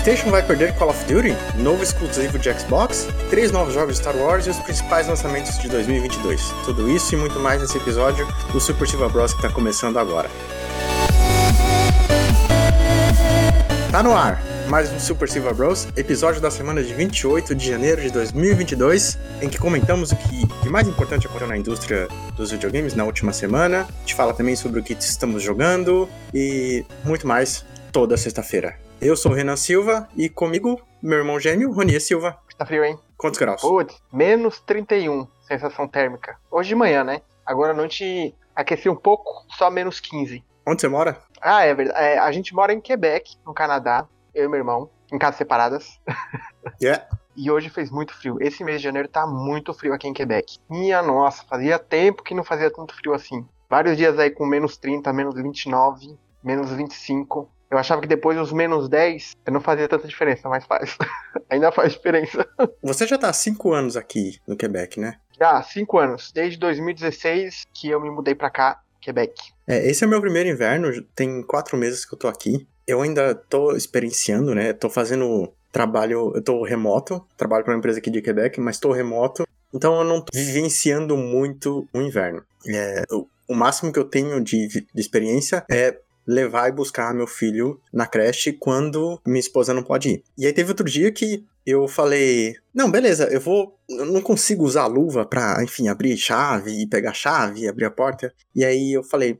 PlayStation vai perder Call of Duty? Novo exclusivo de Xbox? Três novos jogos de Star Wars e os principais lançamentos de 2022. Tudo isso e muito mais nesse episódio do Super Silva Bros que está começando agora. Tá no ar! Mais um Super Silva Bros, episódio da semana de 28 de janeiro de 2022, em que comentamos o que de mais importante aconteceu na indústria dos videogames na última semana. A gente fala também sobre o que estamos jogando e muito mais toda sexta-feira. Eu sou o Renan Silva e comigo, meu irmão gêmeo, Ronier Silva. Tá frio, hein? Quantos graus? Putz, menos 31, sensação térmica. Hoje de manhã, né? Agora à noite aqueci um pouco, só menos 15. Onde você mora? Ah, é verdade. É, a gente mora em Quebec, no Canadá, eu e meu irmão, em casas separadas. Yeah. E hoje fez muito frio. Esse mês de janeiro tá muito frio aqui em Quebec. Minha nossa, fazia tempo que não fazia tanto frio assim. Vários dias aí com menos 30, menos 29, menos 25. Eu achava que depois dos menos 10 não fazia tanta diferença, mas faz. Ainda faz diferença. Você já tá há cinco anos aqui no Quebec, né? Já, 5 anos. Desde 2016 que eu me mudei pra cá, Quebec. É, esse é o meu primeiro inverno, tem quatro meses que eu tô aqui. Eu ainda tô experienciando, né? Tô fazendo trabalho, eu tô remoto, trabalho para uma empresa aqui de Quebec, mas tô remoto, então eu não tô vivenciando muito o inverno. É, o, o máximo que eu tenho de, de experiência é levar e buscar meu filho na creche quando minha esposa não pode ir. E aí teve outro dia que eu falei, não, beleza, eu vou, eu não consigo usar a luva pra, enfim, abrir chave e pegar chave e abrir a porta. E aí eu falei,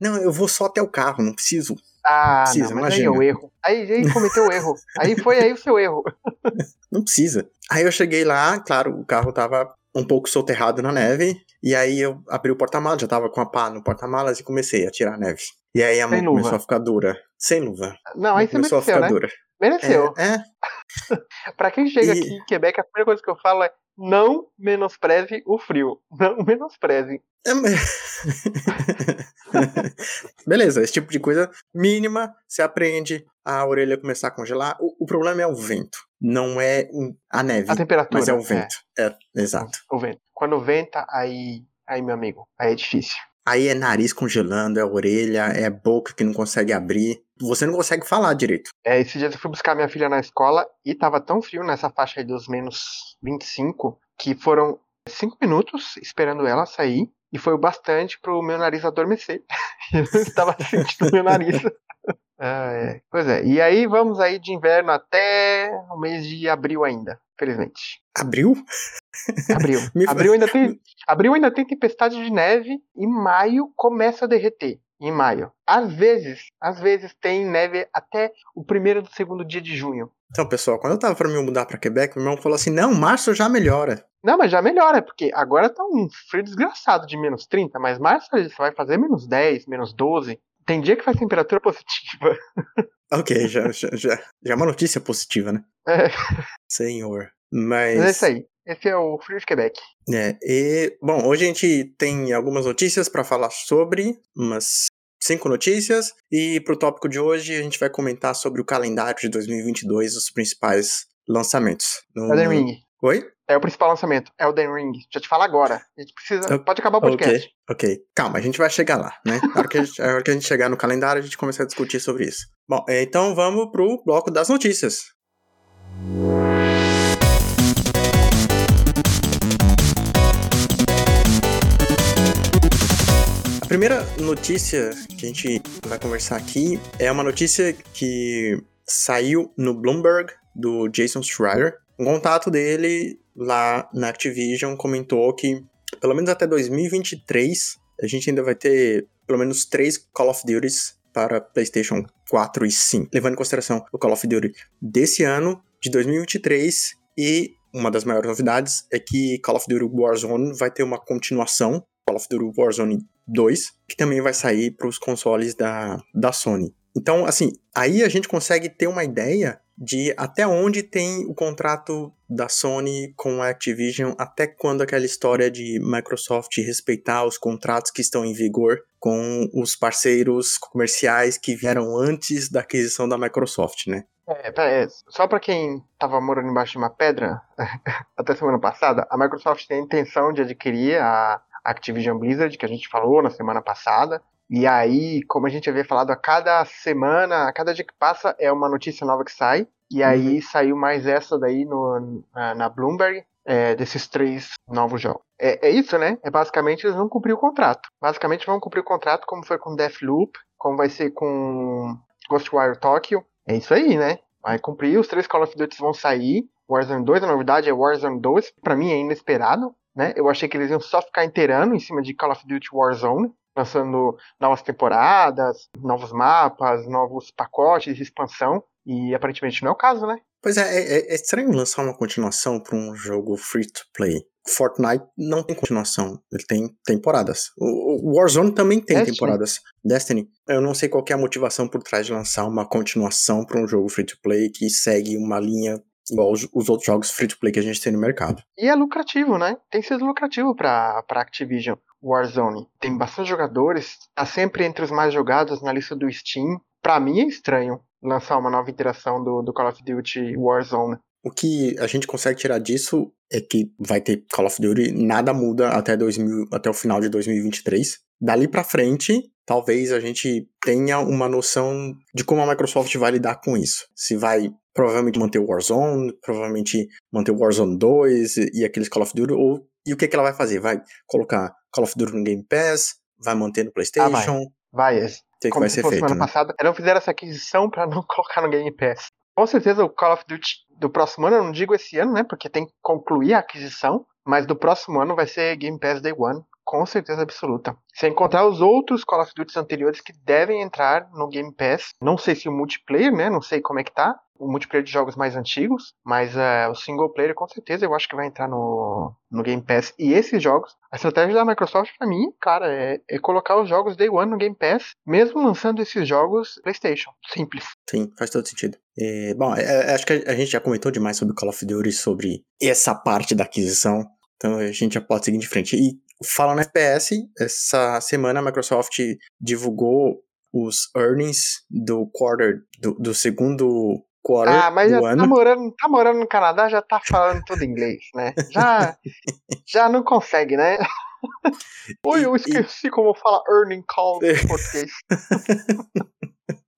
não, eu vou só até o carro, não preciso. Ah, Precisa, não, mas aí é imagina. o erro. Aí, aí cometeu o erro. Aí foi aí o seu erro. Não precisa. Aí eu cheguei lá, claro, o carro tava um pouco soterrado na neve, e aí eu abri o porta-malas, já tava com a pá no porta-malas e comecei a tirar a neve. E aí a mão começou a ficar dura. Sem luva. Não, aí você começou a ficar né? dura. Mereceu. É, é, Pra quem chega E- aqui em Quebec, a primeira coisa que eu falo é não menospreze o frio. Não menospreze. É, Beleza, esse tipo de coisa mínima, você aprende a orelha começar a congelar. O, o problema é o vento, não é um- a neve, A temperatura. mas é o vento. É, exato. o vento. Quando venta, aí, aí, meu amigo, aí é difícil. Aí é nariz congelando, é orelha, é boca que não consegue abrir. Você não consegue falar direito. É, esses dias eu fui buscar minha filha na escola e tava tão frio nessa faixa aí dos menos 25 que foram 5 minutos esperando ela sair e foi o bastante pro meu nariz adormecer. eu não estava sentindo meu nariz. Ah, é. Pois é, e aí vamos aí de inverno até o mês de abril ainda, felizmente. Abril. Fa- abril, ainda tem, abril ainda tem tempestade de neve e maio começa a derreter. Em maio. Às vezes, às vezes tem neve até o primeiro do segundo dia de junho. Então, pessoal, quando eu tava pra me mudar pra Quebec, meu irmão falou assim: não, março já melhora. Não, mas já melhora, porque agora tá um frio desgraçado de menos 30, mas março você vai fazer menos 10, menos 12. Tem dia que faz temperatura positiva. Ok, já, já, já, já é uma notícia positiva, né? É, Senhor. Mas. mas é isso aí. Esse é o frio de Quebec. É, e, bom, hoje a gente tem algumas notícias pra falar sobre, umas cinco notícias, e pro tópico de hoje a gente vai comentar sobre o calendário de 2022, os principais lançamentos. No- Elden Ring. Oi? É o principal lançamento. Elden Ring. Já te falo agora. A gente precisa. Ok. Pode acabar o podcast. Ok, ok. Calma, a gente vai chegar lá, né? Na hora que a gente, hora que a gente chegar no calendário, a gente começa a discutir sobre isso. Bom, é, então vamos pro bloco das notícias. A primeira notícia que a gente vai conversar aqui é uma notícia que saiu no Bloomberg do Jason Schreier. Um contato dele lá na Activision comentou que pelo menos até 2023 a gente ainda vai ter pelo menos três Call of Duties para PlayStation 4 e 5, levando em consideração o Call of Duty desse ano, de 2023 e uma das maiores novidades é que Call of Duty Warzone vai ter uma continuação, Call of Duty Warzone 2, que também vai sair para os consoles da, da Sony. Então, assim, aí a gente consegue ter uma ideia de até onde tem o contrato da Sony com a Activision, até quando aquela história de Microsoft respeitar os contratos que estão em vigor com os parceiros comerciais que vieram antes da aquisição da Microsoft, né? É, pera, só pra quem tava morando embaixo de uma pedra, até semana passada, a Microsoft tem a intenção de adquirir a Activision Blizzard, que a gente falou na semana passada. E aí, como a gente havia falado, a cada semana, a cada dia que passa é uma notícia nova que sai. E aí uhum. saiu mais essa daí no, na, Bloomberg, é, desses três novos jogos. É, é, isso, né? É basicamente eles vão cumprir o contrato. Basicamente vão cumprir o contrato como foi com Deathloop, como vai ser com Ghostwire Tokyo. É isso aí, né? Vai cumprir, os três Call of Duty vão sair. Warzone 2, a novidade é Warzone 2, para mim é inesperado, né? Eu achei que eles iam só ficar inteirando em cima de Call of Duty Warzone, lançando novas temporadas, novos mapas, novos pacotes de expansão, e aparentemente não é o caso, né? Pois é, é, é estranho lançar uma continuação para um jogo free to play. Fortnite não tem continuação, ele tem temporadas. O, Warzone também tem Destiny. temporadas. Destiny, eu não sei qual é a motivação por trás de lançar uma continuação para um jogo free to play que segue uma linha igual os, os, outros jogos free to play que a gente tem no mercado. E é lucrativo, né? Tem sido lucrativo para Activision Warzone. Tem bastante jogadores, tá sempre entre os mais jogados na lista do Steam. Para mim é estranho lançar uma nova interação do, do Call of Duty Warzone. O que a gente consegue tirar disso é que vai ter Call of Duty, nada muda até, 2000, até o final de 2023. Dali para frente, talvez a gente tenha uma noção de como a Microsoft vai lidar com isso. Se vai provavelmente manter o Warzone, provavelmente manter o Warzone 2 e, aqueles Call of Duty, ou e o que, que ela vai fazer? Vai colocar Call of Duty no Game Pass? Vai manter no PlayStation? Ah, vai. vai. que, que vai ser feito? Semana né? passada, não fizeram essa aquisição para não colocar no Game Pass. Com certeza o Call of Duty do próximo ano, eu não digo esse ano, né? Porque tem que concluir a aquisição, mas do próximo ano vai ser Game Pass Day One, com certeza absoluta. Sem encontrar os outros Call of Duty anteriores que devem entrar no Game Pass. Não sei se o multiplayer, né? Não sei como é que tá. O multiplayer de jogos mais antigos, mas uh, o single player com certeza eu acho que vai entrar no, no Game Pass. E esses jogos, a estratégia da Microsoft para mim, cara, é, é, colocar os jogos Day One no Game Pass, mesmo lançando esses jogos PlayStation. Simples. Sim, faz todo sentido. É, bom, é, é, acho que a, gente já comentou demais sobre Call of Duty, sobre essa parte da aquisição. Então a gente já pode seguir de frente. E falando FPS, essa semana a Microsoft divulgou os earnings do quarter, do, do segundo quarter ah, mas do já ano. Tá morando, tá morando no Canadá, já tá falando tudo inglês, né? Já, já não consegue, né? Oi, eu esqueci e... como fala earning call em português.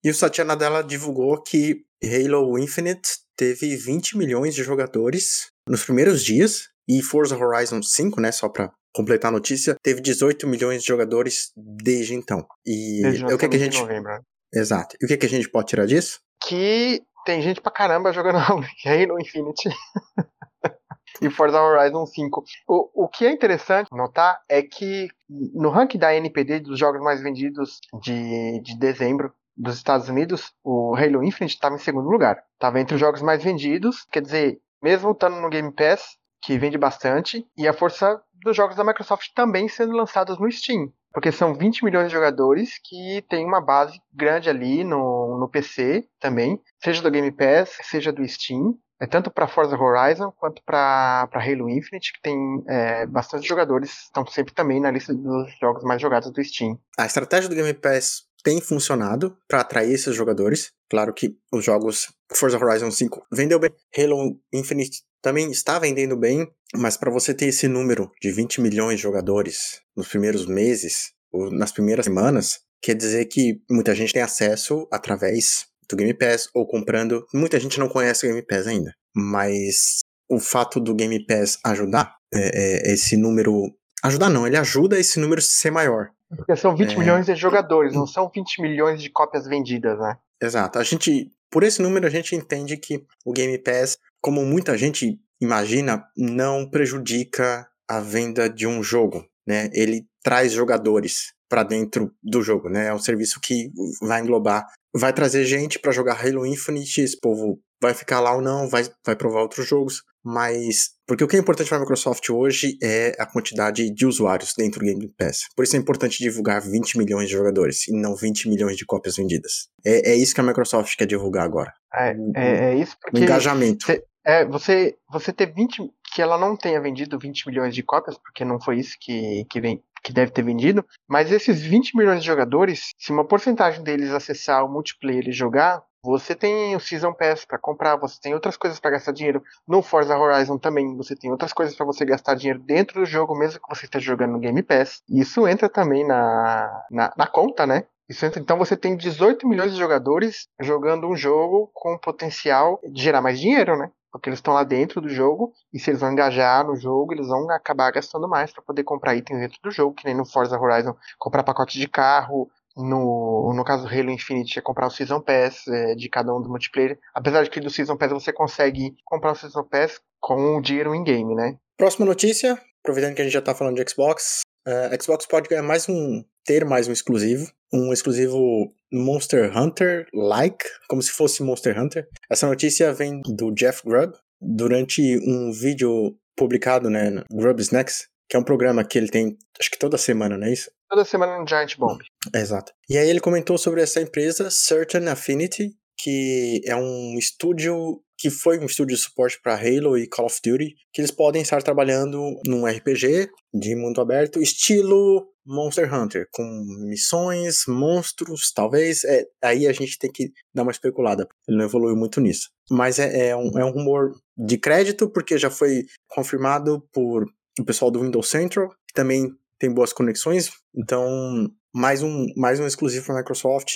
e o Satya Nadella divulgou que Halo Infinite teve 20 milhões de jogadores nos primeiros dias e Forza Horizon 5, né, só para completar a notícia, teve 18 milhões de jogadores desde então. E desde o que, é que a gente novembro. Né? Exato. E o que, é que a gente pode tirar disso? Que tem gente pra caramba jogando Halo Infinite. e Forza Horizon 5. O, o que é interessante notar é que no ranking da NPD dos jogos mais vendidos de, de dezembro dos Estados Unidos, o Halo Infinite estava em segundo lugar. Estava entre os jogos mais vendidos, quer dizer, mesmo estando no Game Pass, que vende bastante, e a força dos jogos da Microsoft também sendo lançados no Steam. Porque são 20 milhões de jogadores que tem uma base grande ali no, no PC também, seja do Game Pass, seja do Steam. É tanto para Forza Horizon quanto para Halo Infinite, que tem é, bastante jogadores, estão sempre também na lista dos jogos mais jogados do Steam. A estratégia do Game Pass tem funcionado para atrair esses jogadores. Claro que os jogos Forza Horizon 5 vendeu bem, Halo Infinite também está vendendo bem, mas para você ter esse número de 20 milhões de jogadores nos primeiros meses, ou nas primeiras semanas, quer dizer que muita gente tem acesso através do Game Pass ou comprando. Muita gente não conhece o Game Pass ainda, mas o fato do Game Pass ajudar é, é, esse número. Ajudar não, ele ajuda esse número ser maior. Porque são 20 é... milhões de jogadores, não são 20 milhões de cópias vendidas, né? Exato. A gente, por esse número, a gente entende que o Game Pass como muita gente imagina, não prejudica a venda de um jogo, né? Ele traz jogadores para dentro do jogo, né? É um serviço que vai englobar, vai trazer gente para jogar Halo Infinite, esse povo vai ficar lá ou não, vai, vai provar outros jogos, mas porque o que é importante para a Microsoft hoje é a quantidade de usuários dentro do Game Pass. Por isso é importante divulgar 20 milhões de jogadores e não 20 milhões de cópias vendidas. É, é isso que a Microsoft quer divulgar agora. É, é, é isso porque. O engajamento. Cê, é, você, você ter 20. Que ela não tenha vendido 20 milhões de cópias, porque não foi isso que, que, vem, que deve ter vendido. Mas esses 20 milhões de jogadores, se uma porcentagem deles acessar o multiplayer e jogar, você tem o Season Pass para comprar, você tem outras coisas para gastar dinheiro. No Forza Horizon também, você tem outras coisas para você gastar dinheiro dentro do jogo, mesmo que você esteja jogando no Game Pass. Isso entra também na, na, na conta, né? Isso então você tem 18 milhões de jogadores jogando um jogo com potencial de gerar mais dinheiro, né? Porque eles estão lá dentro do jogo e se eles vão engajar no jogo, eles vão acabar gastando mais para poder comprar itens dentro do jogo, que nem no Forza Horizon, comprar pacote de carro, no, no caso do Halo Infinite é comprar o Season Pass é, de cada um do multiplayer. Apesar de que do Season Pass você consegue comprar o Season Pass com o dinheiro em game, né? Próxima notícia, aproveitando que a gente já tá falando de Xbox, uh, Xbox pode ganhar mais um, ter mais um exclusivo, um exclusivo Monster Hunter like, como se fosse Monster Hunter. Essa notícia vem do Jeff Grubb durante um vídeo publicado, né, no Grubb Snacks, que é um programa que ele tem, acho que toda semana, não é isso? Toda semana no Giant Bomb. Exato. E aí ele comentou sobre essa empresa, Certain Affinity, que é um estúdio que foi um estúdio de suporte para Halo e Call of Duty, que eles podem estar trabalhando num RPG de mundo aberto, estilo Monster Hunter, com missões, monstros, talvez. É, aí a gente tem que dar uma especulada. Ele não evoluiu muito nisso. Mas é, é, um, é um rumor de crédito, porque já foi confirmado por o pessoal do Windows Central, que também tem boas conexões. Então, mais um, mais um exclusivo para Microsoft,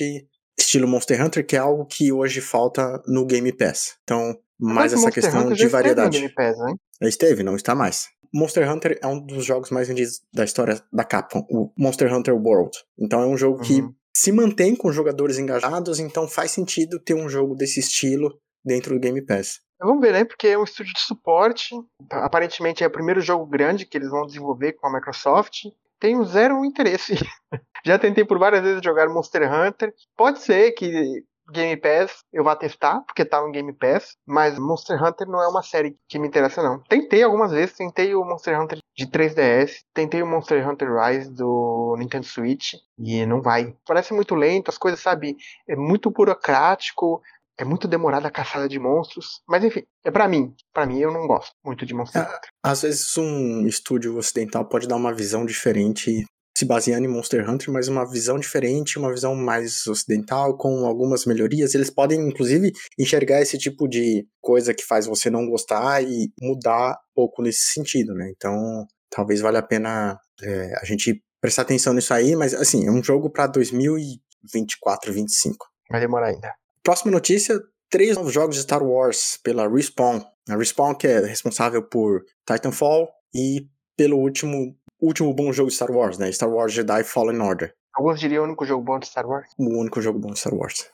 estilo Monster Hunter, que é algo que hoje falta no Game Pass. Então, mais essa Monster questão Hunter de já esteve no variedade. Game Pass, né? Esteve, não está mais. Monster Hunter é um dos jogos mais vendidos da história da Capcom, o Monster Hunter World. Então é um jogo que Uhum. se mantém com jogadores engajados, então faz sentido ter um jogo desse estilo dentro do Game Pass. Vamos ver, né? Porque é um estúdio de suporte. Aparentemente é o primeiro jogo grande que eles vão desenvolver com a Microsoft. Tenho zero interesse. Já tentei por várias vezes jogar Monster Hunter. Pode ser que Game Pass eu vá testar, porque tá no Game Pass. Mas Monster Hunter não é uma série que me interessa, não. Tentei algumas vezes. Tentei o Monster Hunter de 3DS. Tentei o Monster Hunter Rise do Nintendo Switch. E não vai. Parece muito lento. As coisas, sabe? É muito burocrático. É muito demorada a caçada de monstros. Mas enfim, é pra mim. Pra mim, eu não gosto muito de Monster Ah. Hunter. Às vezes um estúdio ocidental pode dar uma visão diferente, se baseando em Monster Hunter, mas uma visão diferente, uma visão mais ocidental, com algumas melhorias. Eles podem, inclusive, enxergar esse tipo de coisa que faz você não gostar e mudar um pouco nesse sentido, né? Então, talvez valha a pena é, a gente prestar atenção nisso aí, mas assim, é um jogo para 2024, 2025. Vai demorar ainda. Próxima notícia: três novos jogos de Star Wars pela Respawn. A Respawn que é responsável por Titanfall e pelo último último bom jogo de Star Wars, né? Star Wars Jedi Fallen Order, Alguns diriam o único jogo bom de Star Wars. o único jogo bom de Star Wars.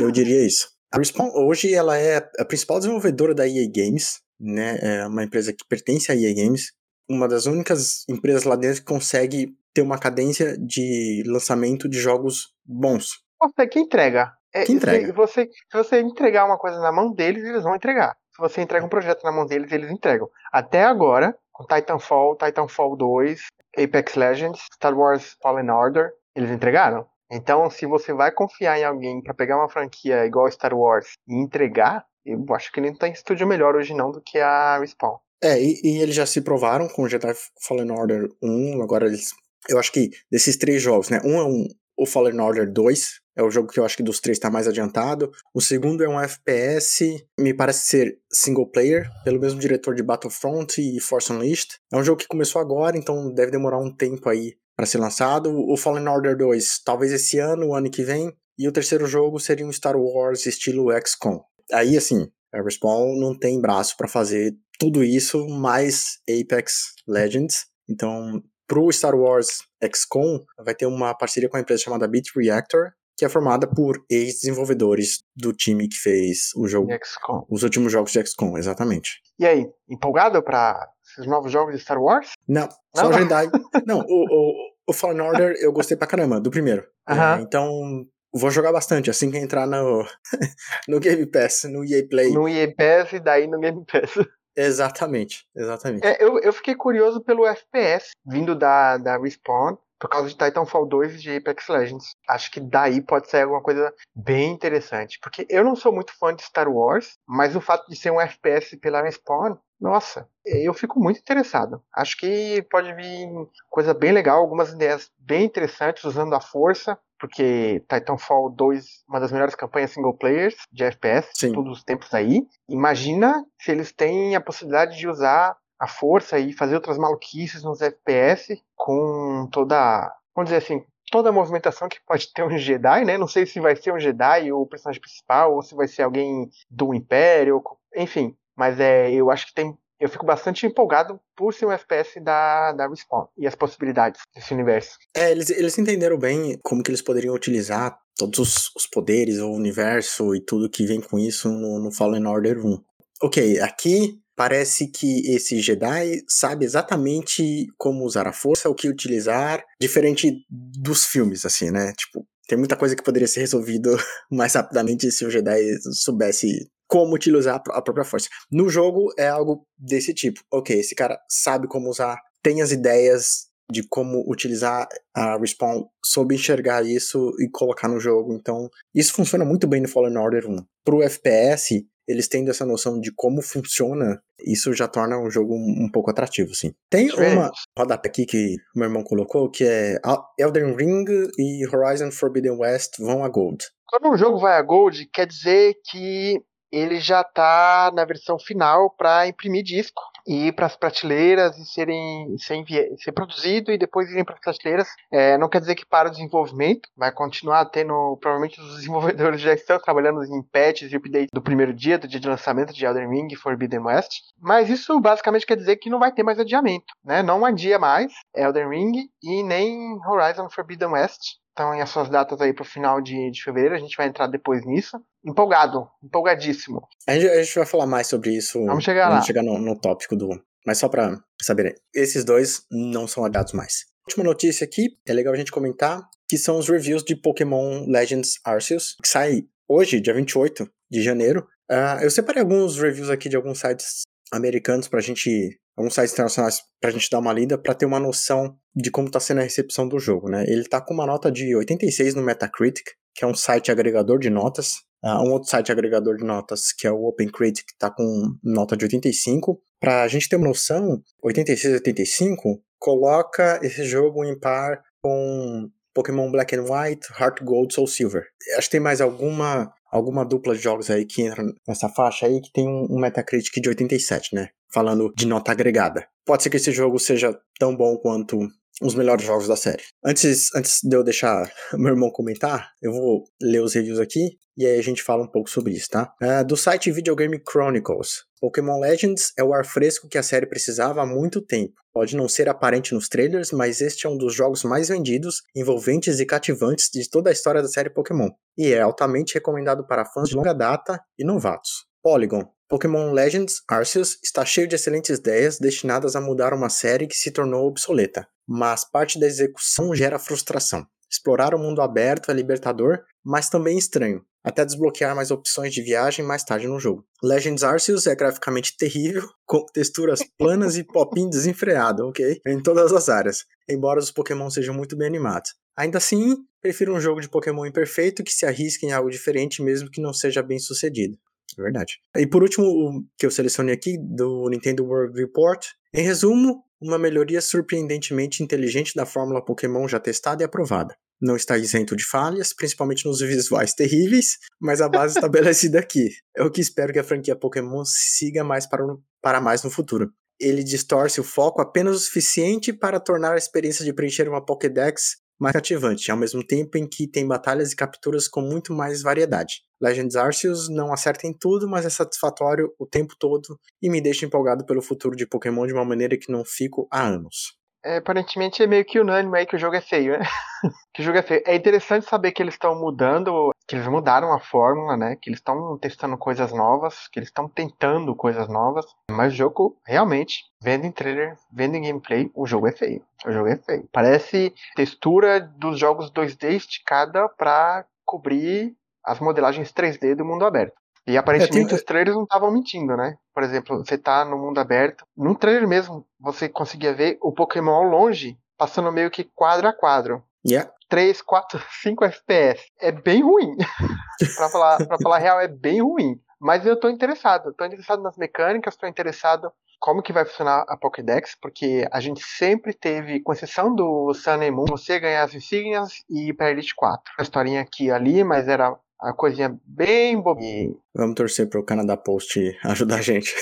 Eu diria isso. A Respawn hoje ela é a principal desenvolvedora da EA Games, né? É uma empresa que pertence à EA Games, uma das únicas empresas lá dentro que consegue ter uma cadência de lançamento de jogos bons. Você que entrega. É, Que entrega. Se você, se você entregar uma coisa na mão deles, eles vão entregar. Se você entrega um projeto na mão deles, eles entregam. Até agora, com Titanfall, Titanfall 2, Apex Legends, Star Wars Fallen Order, eles entregaram. Então, se você vai confiar em alguém pra pegar uma franquia igual Star Wars e entregar, eu acho que não tem estúdio melhor hoje não do que a Respawn. É, e, e eles já se provaram com o Jedi Fallen Order 1, agora eles. Eu acho que desses três jogos, né? Um é um, o Fallen Order 2, é o jogo que eu acho que dos três tá mais adiantado. O segundo é um FPS, me parece ser single player, pelo mesmo diretor de Battlefront e Force Unleashed. É um jogo que começou agora, então deve demorar um tempo aí para ser lançado. O Fallen Order 2, talvez esse ano, o ano que vem. E o terceiro jogo seria um Star Wars estilo XCOM. Aí, assim, a Respawn não tem braço para fazer tudo isso, mais Apex Legends. Então, pro Star Wars XCOM, vai ter uma parceria com a empresa chamada Beat Reactor, que é formada por ex-desenvolvedores do time que fez o jogo, XCOM. os últimos jogos de XCOM, exatamente. E aí, empolgado pra esses novos jogos de Star Wars? Não, só Não? Jedi. Não, o, o, o Fallen Order eu gostei pra caramba, do primeiro. Aham. É, então, vou jogar bastante assim que entrar no, no Game Pass, no EA Play. No EA Pass e daí no Game Pass. Exatamente, exatamente. É, eu, eu fiquei curioso pelo FPS vindo da, da Respawn por causa de Titanfall 2 e de Apex Legends. Acho que daí pode sair alguma coisa bem interessante. Porque eu não sou muito fã de Star Wars, mas o fato de ser um FPS pela Respawn, nossa, eu fico muito interessado. Acho que pode vir coisa bem legal, algumas ideias bem interessantes usando a força. Porque Titanfall 2, uma das melhores campanhas single players de FPS Sim. de todos os tempos aí. Imagina se eles têm a possibilidade de usar a força e fazer outras maluquices nos FPS com toda, vamos dizer assim, toda a movimentação que pode ter um Jedi, né? Não sei se vai ser um Jedi o personagem principal, ou se vai ser alguém do Império, enfim. Mas é, eu acho que tem. Eu fico bastante empolgado por ser um FPS da, da Respawn e as possibilidades desse universo. É, eles, eles entenderam bem como que eles poderiam utilizar todos os, os poderes, o universo e tudo que vem com isso no, no Fallen Order 1. Ok, aqui parece que esse Jedi sabe exatamente como usar a força, o que utilizar, diferente dos filmes, assim, né? Tipo, tem muita coisa que poderia ser resolvido mais rapidamente se o Jedi soubesse como utilizar a própria força. No jogo é algo desse tipo. Ok, esse cara sabe como usar, tem as ideias de como utilizar a Respawn, soube enxergar isso e colocar no jogo. Então, isso funciona muito bem no Fallen Order 1. Pro FPS, eles tendo essa noção de como funciona, isso já torna o jogo um, um pouco atrativo, sim. Tem uma rodapé aqui que o meu irmão colocou, que é Elden Ring e Horizon Forbidden West vão a Gold. Quando um jogo vai a Gold, quer dizer que ele já está na versão final para imprimir disco e ir para as prateleiras e serem ser, ser produzido e depois irem para as prateleiras. É, não quer dizer que para o desenvolvimento, vai continuar tendo. Provavelmente os desenvolvedores já estão trabalhando em patches e updates do primeiro dia, do dia de lançamento de Elden Ring e Forbidden West. Mas isso basicamente quer dizer que não vai ter mais adiamento, né? Não adia mais Elden Ring e nem Horizon Forbidden West estão em suas datas aí pro final de, de fevereiro, a gente vai entrar depois nisso. Empolgado, empolgadíssimo. A gente, a gente vai falar mais sobre isso. Vamos chegar lá. Vamos chegar no, no tópico do. Mas só pra saber, esses dois não são adiados mais. Última notícia aqui, é legal a gente comentar, que são os reviews de Pokémon Legends Arceus, que sai hoje, dia 28 de janeiro. Uh, eu separei alguns reviews aqui de alguns sites americanos pra gente alguns sites internacionais para a gente dar uma lida para ter uma noção de como está sendo a recepção do jogo, né? Ele está com uma nota de 86 no Metacritic, que é um site agregador de notas. Uh, um outro site agregador de notas, que é o OpenCritic, está com nota de 85. Para a gente ter uma noção, 86 e 85 coloca esse jogo em par com Pokémon Black and White, Heart Gold, Soul Silver. Acho que tem mais alguma alguma dupla de jogos aí que entra nessa faixa aí que tem um, um Metacritic de 87, né? Falando de nota agregada. Pode ser que esse jogo seja tão bom quanto os melhores jogos da série. Antes, antes de eu deixar meu irmão comentar, eu vou ler os reviews aqui e aí a gente fala um pouco sobre isso, tá? Uh, do site Video Game Chronicles. Pokémon Legends é o ar fresco que a série precisava há muito tempo. Pode não ser aparente nos trailers, mas este é um dos jogos mais vendidos, envolventes e cativantes de toda a história da série Pokémon, e é altamente recomendado para fãs de longa data e novatos. Polygon. Pokémon Legends Arceus está cheio de excelentes ideias destinadas a mudar uma série que se tornou obsoleta, mas parte da execução gera frustração. Explorar o mundo aberto é libertador, mas também estranho, até desbloquear mais opções de viagem mais tarde no jogo. Legends Arceus é graficamente terrível, com texturas planas e popinho desenfreado, ok? Em todas as áreas, embora os Pokémon sejam muito bem animados. Ainda assim, prefiro um jogo de Pokémon imperfeito que se arrisque em algo diferente mesmo que não seja bem sucedido. É verdade. E por último, o que eu selecionei aqui do Nintendo World Report. Em resumo, uma melhoria surpreendentemente inteligente da fórmula Pokémon já testada e aprovada. Não está isento de falhas, principalmente nos visuais terríveis, mas a base estabelecida aqui. É o que espero que a franquia Pokémon siga mais para, para mais no futuro. Ele distorce o foco apenas o suficiente para tornar a experiência de preencher uma Pokédex mais cativante, ao mesmo tempo em que tem batalhas e capturas com muito mais variedade. Legends Arceus não acerta em tudo, mas é satisfatório o tempo todo e me deixa empolgado pelo futuro de Pokémon de uma maneira que não fico há anos. É, aparentemente é meio que unânime aí que o jogo é feio, né? que o jogo é feio. É interessante saber que eles estão mudando, que eles mudaram a fórmula, né? Que eles estão testando coisas novas, que eles estão tentando coisas novas. Mas o jogo, realmente, vendo em trailer, vendo em gameplay, o jogo é feio. O jogo é feio. Parece textura dos jogos 2D esticada para cobrir as modelagens 3D do mundo aberto. E aparentemente tenho... os trailers não estavam mentindo, né? Por exemplo, você tá no mundo aberto, no trailer mesmo, você conseguia ver o Pokémon ao longe, passando meio que quadro a quadro. Yeah. 3, 4, 5 FPS. É bem ruim. pra, falar, pra falar real, é bem ruim. Mas eu tô interessado. Tô interessado nas mecânicas, tô interessado como que vai funcionar a Pokédex, porque a gente sempre teve, com exceção do Sun and Moon, você ganhar as insígnias e ir pra Elite 4. A historinha aqui e ali, mas era a coisinha bem bobinha. Vamos torcer para o Canadá Post ajudar a gente.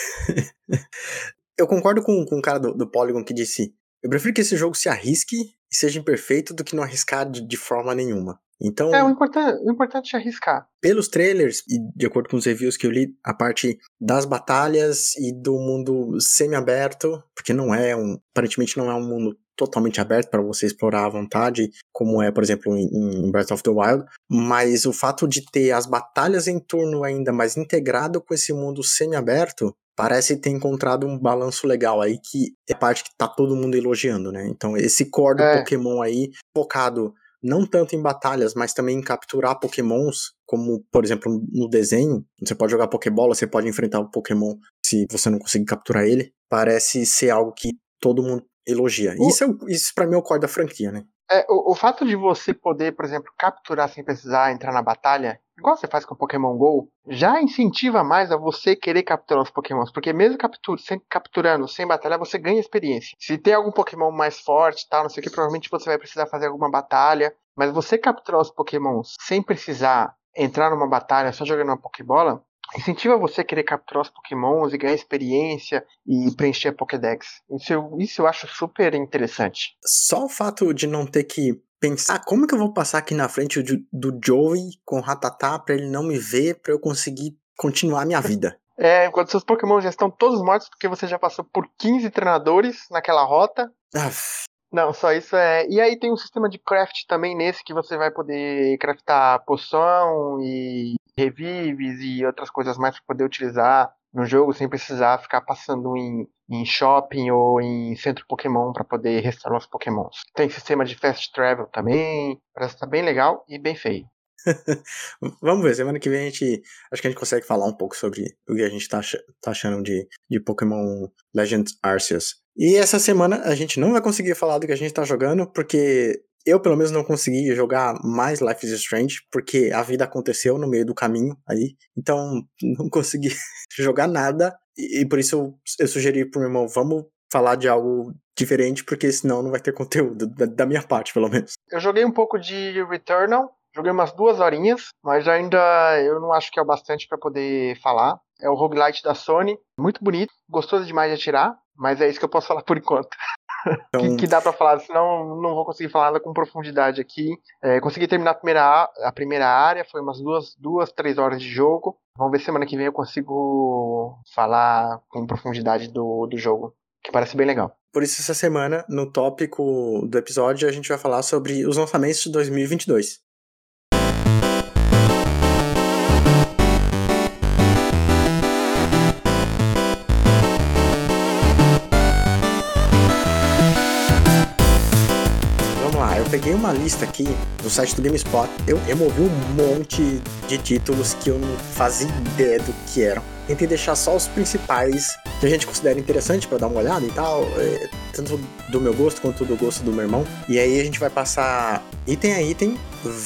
eu concordo com, com o cara do, do Polygon que disse Eu prefiro que esse jogo se arrisque e seja imperfeito do que não arriscar de, de forma nenhuma. Então, É, o importante, o importante é arriscar. pelos trailers e de acordo com os reviews que eu li, a parte das batalhas e do mundo semi-aberto, porque não é um, aparentemente não é um mundo totalmente aberto para você explorar à vontade, como é, por exemplo, em, em Breath of the Wild, mas o fato de ter as batalhas em turno ainda mais integrado com esse mundo semi-aberto, parece ter encontrado um balanço legal aí que é a parte que tá todo mundo elogiando, né? Então esse core do É. Pokémon aí focado não tanto em batalhas, mas também em capturar pokémons, como, por exemplo, no desenho, você pode jogar Pokébola, você pode enfrentar o Pokémon se você não conseguir capturar ele, parece ser algo que todo mundo elogia. O- Isso, é, isso para mim é o core da franquia, né? É, o, o fato de você poder, por exemplo, capturar sem precisar entrar na batalha, igual você faz com o Pokémon GO, já incentiva mais a você querer capturar os Pokémons. Porque mesmo captu sem, capturando sem batalha, você ganha experiência. Se tem algum Pokémon mais forte tal, não sei o que, provavelmente você vai precisar fazer alguma batalha. Mas você capturar os Pokémons sem precisar entrar numa batalha, só jogando uma Pokébola, incentiva você a querer capturar os Pokémons e ganhar experiência e preencher a Pokédex. Isso eu, isso eu acho super interessante. Só o fato de não ter que pensar como que eu vou passar aqui na frente do, do Joey com o Ratatá pra ele não me ver, pra eu conseguir continuar a minha vida. É, enquanto seus Pokémon já estão todos mortos porque você já passou por 15 treinadores naquela rota. Ah, Não, só isso é. E aí tem um sistema de craft também nesse que você vai poder craftar poção e revives e outras coisas mais para poder utilizar no jogo sem precisar ficar passando em, em shopping ou em centro Pokémon para poder restaurar os Pokémons. Tem sistema de fast travel também. Parece que tá bem legal e bem feio. Vamos ver, semana que vem a gente. Acho que a gente consegue falar um pouco sobre o que a gente tá, tá achando de, de Pokémon Legends Arceus. E essa semana a gente não vai conseguir falar do que a gente tá jogando, porque eu, pelo menos, não consegui jogar mais Life is Strange, porque a vida aconteceu no meio do caminho aí. Então, não consegui jogar nada. E, e por isso eu, eu sugeri pro meu irmão, vamos falar de algo diferente, porque senão não vai ter conteúdo, da, da minha parte, pelo menos. Eu joguei um pouco de Returnal, joguei umas duas horinhas, mas ainda eu não acho que é o bastante para poder falar. É o roguelite da Sony, muito bonito, gostoso demais de atirar, mas é isso que eu posso falar por enquanto. Então, Que, que dá pra falar, senão não vou conseguir falar nada com profundidade aqui. É, consegui terminar a primeira, a primeira área, foi umas duas, duas, três horas de jogo. Vamos ver se semana que vem eu consigo falar com profundidade do, do jogo, que parece bem legal. Por isso, essa semana, no tópico do episódio, a gente vai falar sobre os lançamentos de 2022. Uma lista aqui do site do GameSpot. Eu removi um monte de títulos que eu não fazia ideia do que eram. Tentei deixar só os principais que a gente considera interessante para dar uma olhada e tal, é, tanto do meu gosto quanto do gosto do meu irmão. E aí a gente vai passar item a item,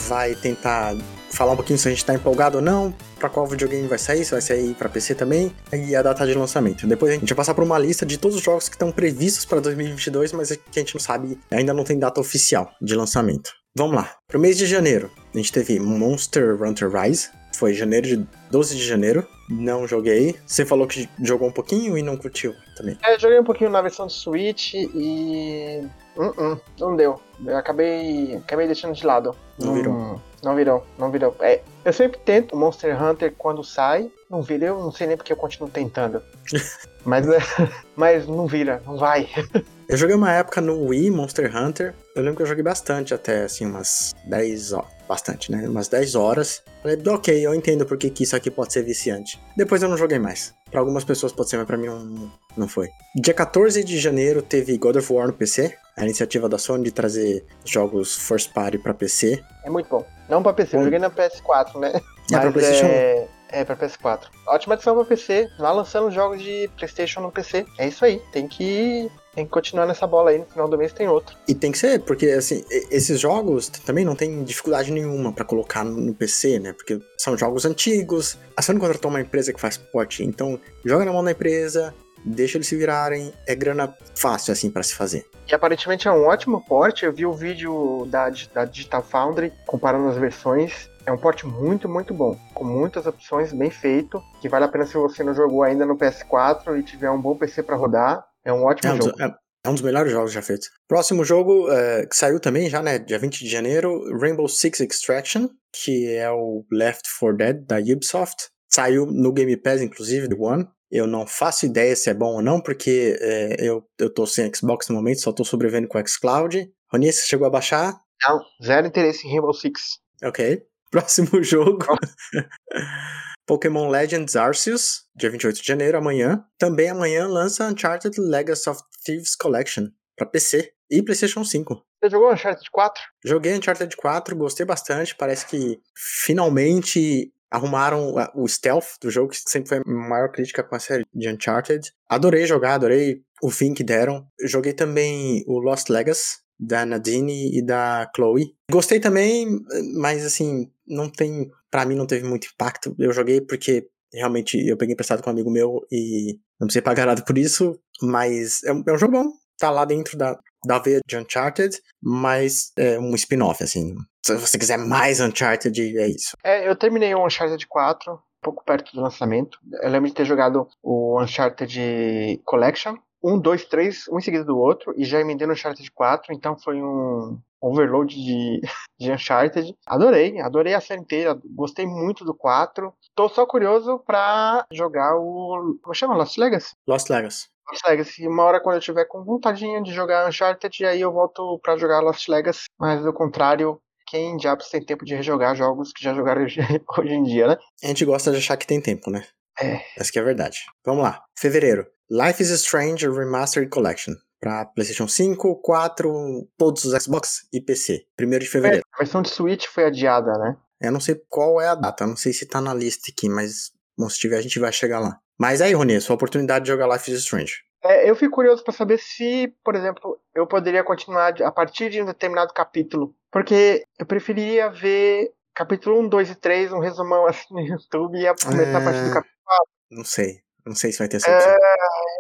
vai tentar falar um pouquinho se a gente tá empolgado ou não, para qual videogame vai sair, se vai sair para PC também, e a data de lançamento. Depois a gente vai passar por uma lista de todos os jogos que estão previstos para 2022, mas é que a gente não sabe, ainda não tem data oficial de lançamento. Vamos lá. Pro mês de janeiro, a gente teve Monster Hunter Rise, foi janeiro de 12 de janeiro. Não joguei. Você falou que jogou um pouquinho e não curtiu também. É, joguei um pouquinho na versão do Switch e. Hum, hum, não deu. Eu acabei. acabei deixando de lado. Não virou. Não virou, não virou. É, eu sempre tento Monster Hunter quando sai. Não vira, eu não sei nem porque eu continuo tentando. mas, é, mas não vira, não vai. Eu joguei uma época no Wii Monster Hunter. Eu lembro que eu joguei bastante, até assim, umas 10 horas. Bastante, né? Umas 10 horas. Falei, ok, eu entendo porque que isso aqui pode ser viciante. Depois eu não joguei mais. Pra algumas pessoas pode ser, mas pra mim não, não foi. Dia 14 de janeiro teve God of War no PC. A iniciativa da Sony de trazer jogos first party pra PC. É muito bom. Não pra PC, eu Bom. joguei na PS4, né? É, pra PlayStation é... é pra PS4. Ótima adição pra PC. Lá lançando jogos de PlayStation no PC. É isso aí. Tem que, tem que continuar nessa bola aí. No final do mês tem outro. E tem que ser, porque assim, esses jogos também não tem dificuldade nenhuma pra colocar no PC, né? Porque são jogos antigos. A Sony contratou uma empresa que faz porte, então joga na mão da empresa, deixa eles se virarem, é grana fácil assim pra se fazer. E aparentemente é um ótimo porte. Eu vi o vídeo da, da Digital Foundry comparando as versões. É um porte muito, muito bom. Com muitas opções, bem feito. Que vale a pena se você não jogou ainda no PS4 e tiver um bom PC pra rodar. É um ótimo É um, jogo. é- É um dos melhores jogos já feitos. Próximo jogo, é, que saiu também já, né? Dia 20 de janeiro, Rainbow Six Extraction, que é o Left 4 Dead da Ubisoft. Saiu no Game Pass, inclusive, do One. Eu não faço ideia se é bom ou não, porque é, eu, eu tô sem Xbox no momento, só tô sobrevivendo com o xCloud. Rony, você chegou a baixar? Não, zero interesse em Rainbow Six. Ok. Próximo jogo. Pokémon Legends Arceus, dia 28 de janeiro, amanhã. Também amanhã lança Uncharted Legacy of Thieves Collection para PC e PlayStation 5. Você jogou Uncharted 4? Joguei Uncharted 4, gostei bastante. Parece que finalmente arrumaram o stealth do jogo, que sempre foi a maior crítica com a série de Uncharted. Adorei jogar, adorei o fim que deram. Joguei também o Lost Legacy, da Nadine e da Chloe. Gostei também, mas assim, não tem. Para mim não teve muito impacto. Eu joguei porque realmente eu peguei emprestado com um amigo meu e não precisei pagar nada por isso, mas é um, é um jogo bom. Tá lá dentro da, da veia de Uncharted, mas é um spin-off, assim. Se você quiser mais Uncharted, é isso. É, eu terminei o Uncharted 4, pouco perto do lançamento. Eu lembro de ter jogado o Uncharted Collection, um, dois, três, um em seguida do outro, e já emendei no Uncharted 4, então foi um overload de, de Uncharted. Adorei, adorei a série inteira, gostei muito do 4. Tô só curioso pra jogar o. Como chama? Lost Legacy? Lost Legacy. Lost Legacy. Uma hora quando eu tiver com vontadinha de jogar Uncharted, aí eu volto pra jogar Lost Legacy. Mas do contrário, quem diabos tem tempo de rejogar jogos que já jogaram hoje, hoje em dia, né? A gente gosta de achar que tem tempo, né? É. Essa que é a verdade. Vamos lá. Fevereiro. Life is Strange Remastered Collection. Pra PlayStation 5, 4, todos os Xbox e PC. Primeiro de fevereiro. É, a versão de Switch foi adiada, né? Eu não sei qual é a data, não sei se tá na lista aqui, mas bom, se tiver a gente vai chegar lá. Mas aí, Rony, sua oportunidade de jogar Life is Strange. É, eu fico curioso para saber se, por exemplo, eu poderia continuar a partir de um determinado capítulo. Porque eu preferiria ver capítulo 1, 2 e 3, um resumão assim no YouTube e começar é... a partir do capítulo 4. Não sei. Não sei se vai ter essa opção. É,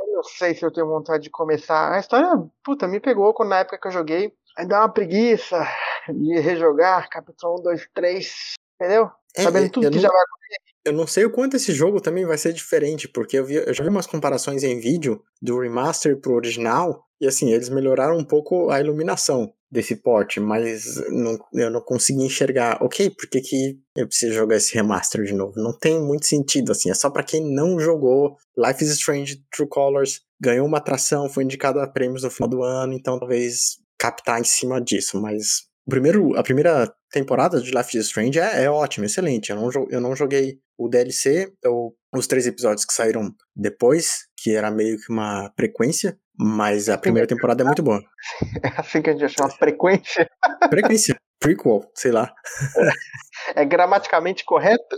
eu não sei se eu tenho vontade de começar. A história, puta, me pegou quando, na época que eu joguei. Aí dá uma preguiça de rejogar capítulo 1, 2, 3. Entendeu? É, Sabendo tudo que não, já vai acontecer. Eu não sei o quanto esse jogo também vai ser diferente, porque eu, vi, eu já vi umas comparações em vídeo do remaster pro original. E assim, eles melhoraram um pouco a iluminação desse porte, mas não, eu não consegui enxergar, ok, por que, que eu preciso jogar esse remaster de novo? Não tem muito sentido, assim, é só para quem não jogou. Life is Strange True Colors, ganhou uma atração, foi indicado a prêmios no final do ano, então talvez captar em cima disso, mas o primeiro, a primeira temporada de Life is Strange é, é ótima, excelente, eu não, eu não joguei o DLC, ou os três episódios que saíram depois, que era meio que uma frequência, mas a primeira temporada é muito boa. É assim que a gente chama frequência. Frequência. Prequel, sei lá. É gramaticamente correto?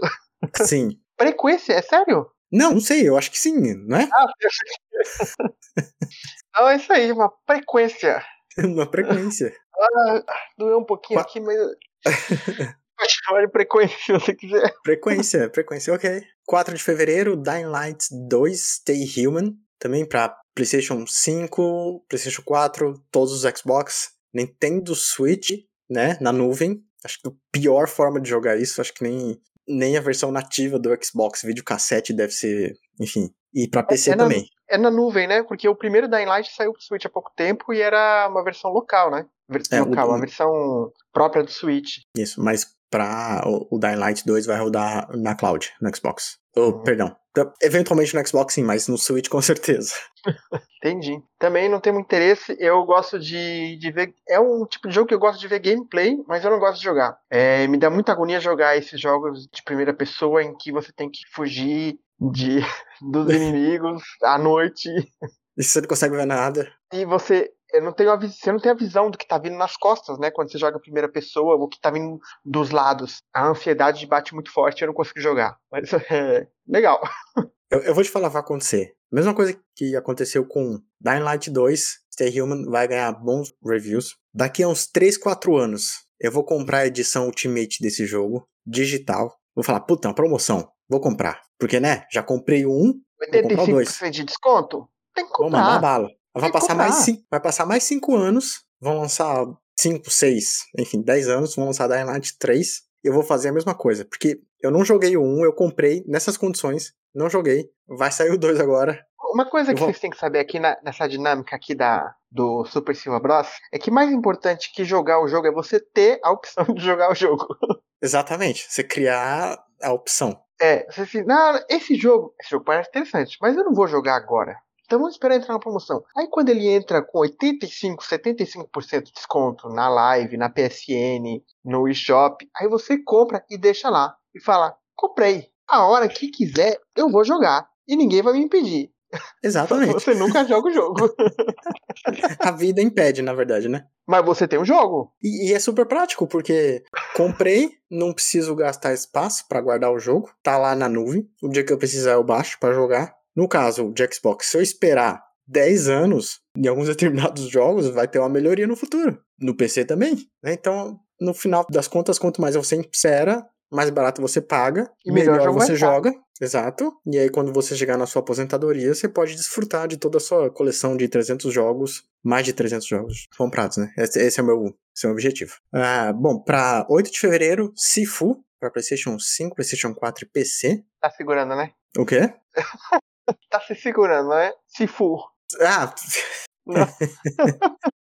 Sim. Frequência, é sério? Não, não sei, eu acho que sim, não é? Ah, não, é isso aí, uma frequência. uma frequência. Ah, doeu um pouquinho Qua... aqui, mas. Pode chamar de frequência se você quiser. Frequência, frequência, ok. 4 de fevereiro, Dying Light 2, Stay Human. Também para PlayStation 5, PlayStation 4, todos os Xbox, Nintendo Switch, né, na nuvem. Acho que a pior forma de jogar isso, acho que nem, nem a versão nativa do Xbox videocassete deve ser, enfim. E para PC é, é também. Na, é na nuvem, né? Porque o primeiro Dying Light saiu pro Switch há pouco tempo e era uma versão local, né? Versão é, local, o, uma versão própria do Switch. Isso, mas para o, Dying Light 2 vai rodar na cloud, no Xbox. Oh, uhum. Perdão. Eventualmente no Xbox sim, mas no Switch com certeza. Entendi. Também não tenho muito interesse. Eu gosto de, de ver. É um tipo de jogo que eu gosto de ver gameplay, mas eu não gosto de jogar. É, me dá muita agonia jogar esses jogos de primeira pessoa em que você tem que fugir de, dos inimigos à noite. E você não consegue ver nada. E você eu não tenho a, você não tem a visão do que tá vindo nas costas, né? Quando você joga a primeira pessoa, o que tá vindo dos lados. A ansiedade bate muito forte e eu não consigo jogar. Mas é legal. Eu, eu vou te falar o que vai acontecer. Mesma coisa que aconteceu com Dying Light 2, Stay Human vai ganhar bons reviews. Daqui a uns 3, 4 anos, eu vou comprar a edição Ultimate desse jogo, digital. Vou falar, puta, uma promoção. Vou comprar. Porque, né? Já comprei um. 85% de desconto? Tem que comprar. Vou mandar bala. Vai passar, mais cinco, vai passar mais cinco anos, vão lançar 5, 6, enfim, 10 anos, vão lançar Dying Light 3, eu vou fazer a mesma coisa, porque eu não joguei o 1, eu comprei nessas condições, não joguei, vai sair o 2 agora. Uma coisa que vou... vocês têm que saber aqui na, nessa dinâmica aqui da, do Super Silva Bros. é que mais importante que jogar o jogo é você ter a opção de jogar o jogo. Exatamente. Você criar a opção. É, você diz, não, esse jogo, esse jogo parece interessante, mas eu não vou jogar agora. Então vamos esperar entrar na promoção. Aí quando ele entra com 85, 75% de desconto na live, na PSN, no eShop, aí você compra e deixa lá. E fala, comprei. A hora que quiser, eu vou jogar. E ninguém vai me impedir. Exatamente. Você nunca joga o jogo. A vida impede, na verdade, né? Mas você tem um jogo. E, e é super prático, porque comprei, não preciso gastar espaço para guardar o jogo, tá lá na nuvem. O dia que eu precisar eu baixo para jogar. No caso de Xbox, se eu esperar 10 anos, em alguns determinados jogos, vai ter uma melhoria no futuro. No PC também. Né? Então, no final das contas, quanto mais você espera, mais barato você paga, E melhor melhor você joga. Exato. E aí, quando você chegar na sua aposentadoria, você pode desfrutar de toda a sua coleção de 300 jogos, mais de 300 jogos comprados, né? Esse, esse é o meu, esse é o meu objetivo. Ah, bom, para 8 de fevereiro, Sifu, para PlayStation 5, PlayStation 4 e PC. Tá segurando, né? O quê? Tá se segurando, né? Se for. Ah!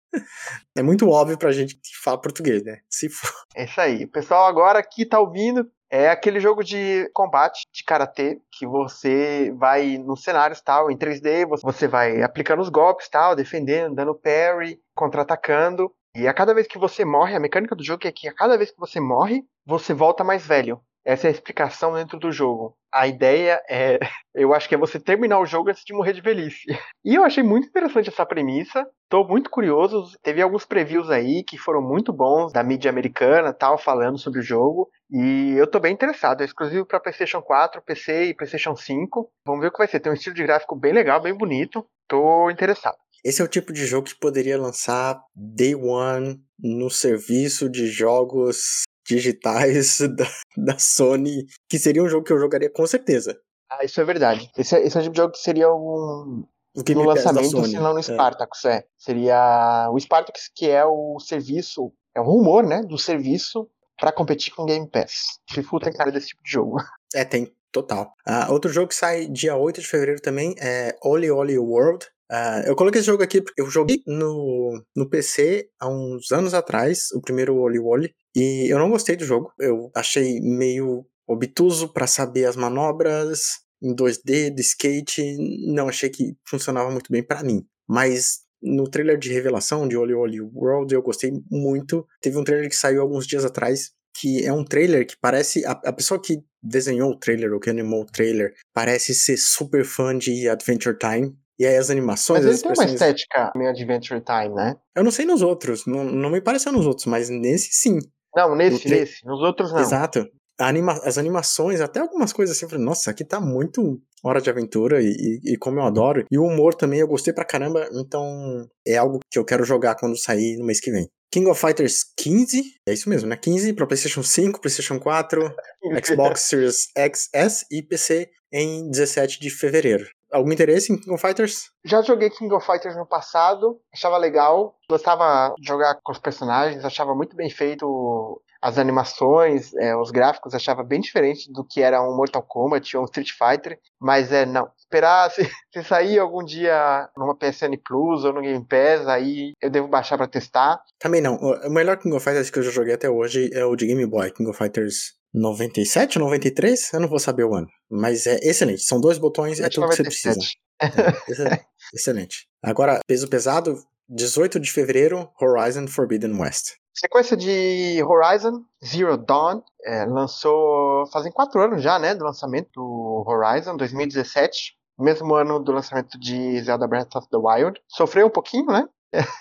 É muito óbvio pra gente que fala português, né? Sifu. É isso aí. Pessoal agora que tá ouvindo é aquele jogo de combate de karatê que você vai nos cenários tal, em 3D, você- você vai aplicando os golpes tal, defendendo, dando parry, contra-atacando. E a cada vez que você morre, a mecânica do jogo é que a cada vez que você morre, você volta mais velho. Essa é a explicação dentro do jogo. A ideia é, eu acho que é você terminar o jogo antes de morrer de velhice. E eu achei muito interessante essa premissa. Tô muito curioso. Teve alguns previews aí que foram muito bons da mídia americana, tal, falando sobre o jogo. E eu tô bem interessado. É exclusivo para PlayStation 4, PC e PlayStation 5. Vamos ver o que vai ser. Tem um estilo de gráfico bem legal, bem bonito. Tô interessado. Esse é o tipo de jogo que poderia lançar Day One no serviço de jogos digitais da, da Sony, que seria um jogo que eu jogaria com certeza. Ah, isso é verdade. Esse é, esse é o tipo de jogo que seria um, O Game no lançamento, Sony. se não no É. Spartacus, é. Seria o Spartacus, que é o serviço, é um rumor, né, do serviço pra competir com o Game Pass. Shifu tem cara desse tipo de jogo. É, tem, total. Ah, outro jogo que sai dia 8 de fevereiro também é Oli Oli World. Ah, eu coloquei esse jogo aqui porque eu joguei no, no PC há uns anos atrás, o primeiro Oli Oli, e eu não gostei do jogo. Eu achei meio obtuso para saber as manobras em 2D, de skate, não achei que funcionava muito bem para mim. Mas no trailer de revelação de Oli Oli World eu gostei muito. Teve um trailer que saiu alguns dias atrás que é um trailer que parece. A, a pessoa que desenhou o trailer, ou que animou o trailer, parece ser super fã de Adventure Time. E aí as animações, Mas ele tem uma estética meio Adventure Time, né? Eu não sei nos outros, não, não me pareceu nos outros, mas nesse sim. Não, nesse, No nesse. Nos outros não. Exato. Anima- as animações, até algumas coisas assim, eu falei, nossa, aqui tá muito hora de aventura e, e- e como eu adoro. E o humor também eu gostei pra caramba, então é algo que eu quero jogar quando sair no mês que vem. King of Fighters 15, é isso mesmo, né? 15 pra PlayStation 5, PlayStation 4, Xbox Series XS e PC em 17 de fevereiro. Algum interesse em King of Fighters? Já joguei King of Fighters no passado, achava legal, gostava de jogar com os personagens, achava muito bem feito as animações, é, os gráficos, achava bem diferente do que era um Mortal Kombat ou um Street Fighter, mas é, não, esperar se, se sair algum dia numa PSN Plus ou no Game Pass, aí eu devo baixar pra testar. Também não. O melhor King of Fighters que eu já joguei até hoje é o de Game Boy, King of Fighters 97 ou 93? Eu não vou saber o ano. Mas é excelente. São dois botões, é tudo que você precisa. 97. É, excelente. excelente. Agora, peso pesado, 18 de fevereiro, Horizon Forbidden West. Sequência de Horizon Zero Dawn é, lançou fazem quatro anos já, né, do lançamento do Horizon 2017, mesmo ano do lançamento de Zelda Breath of the Wild. Sofreu um pouquinho, né?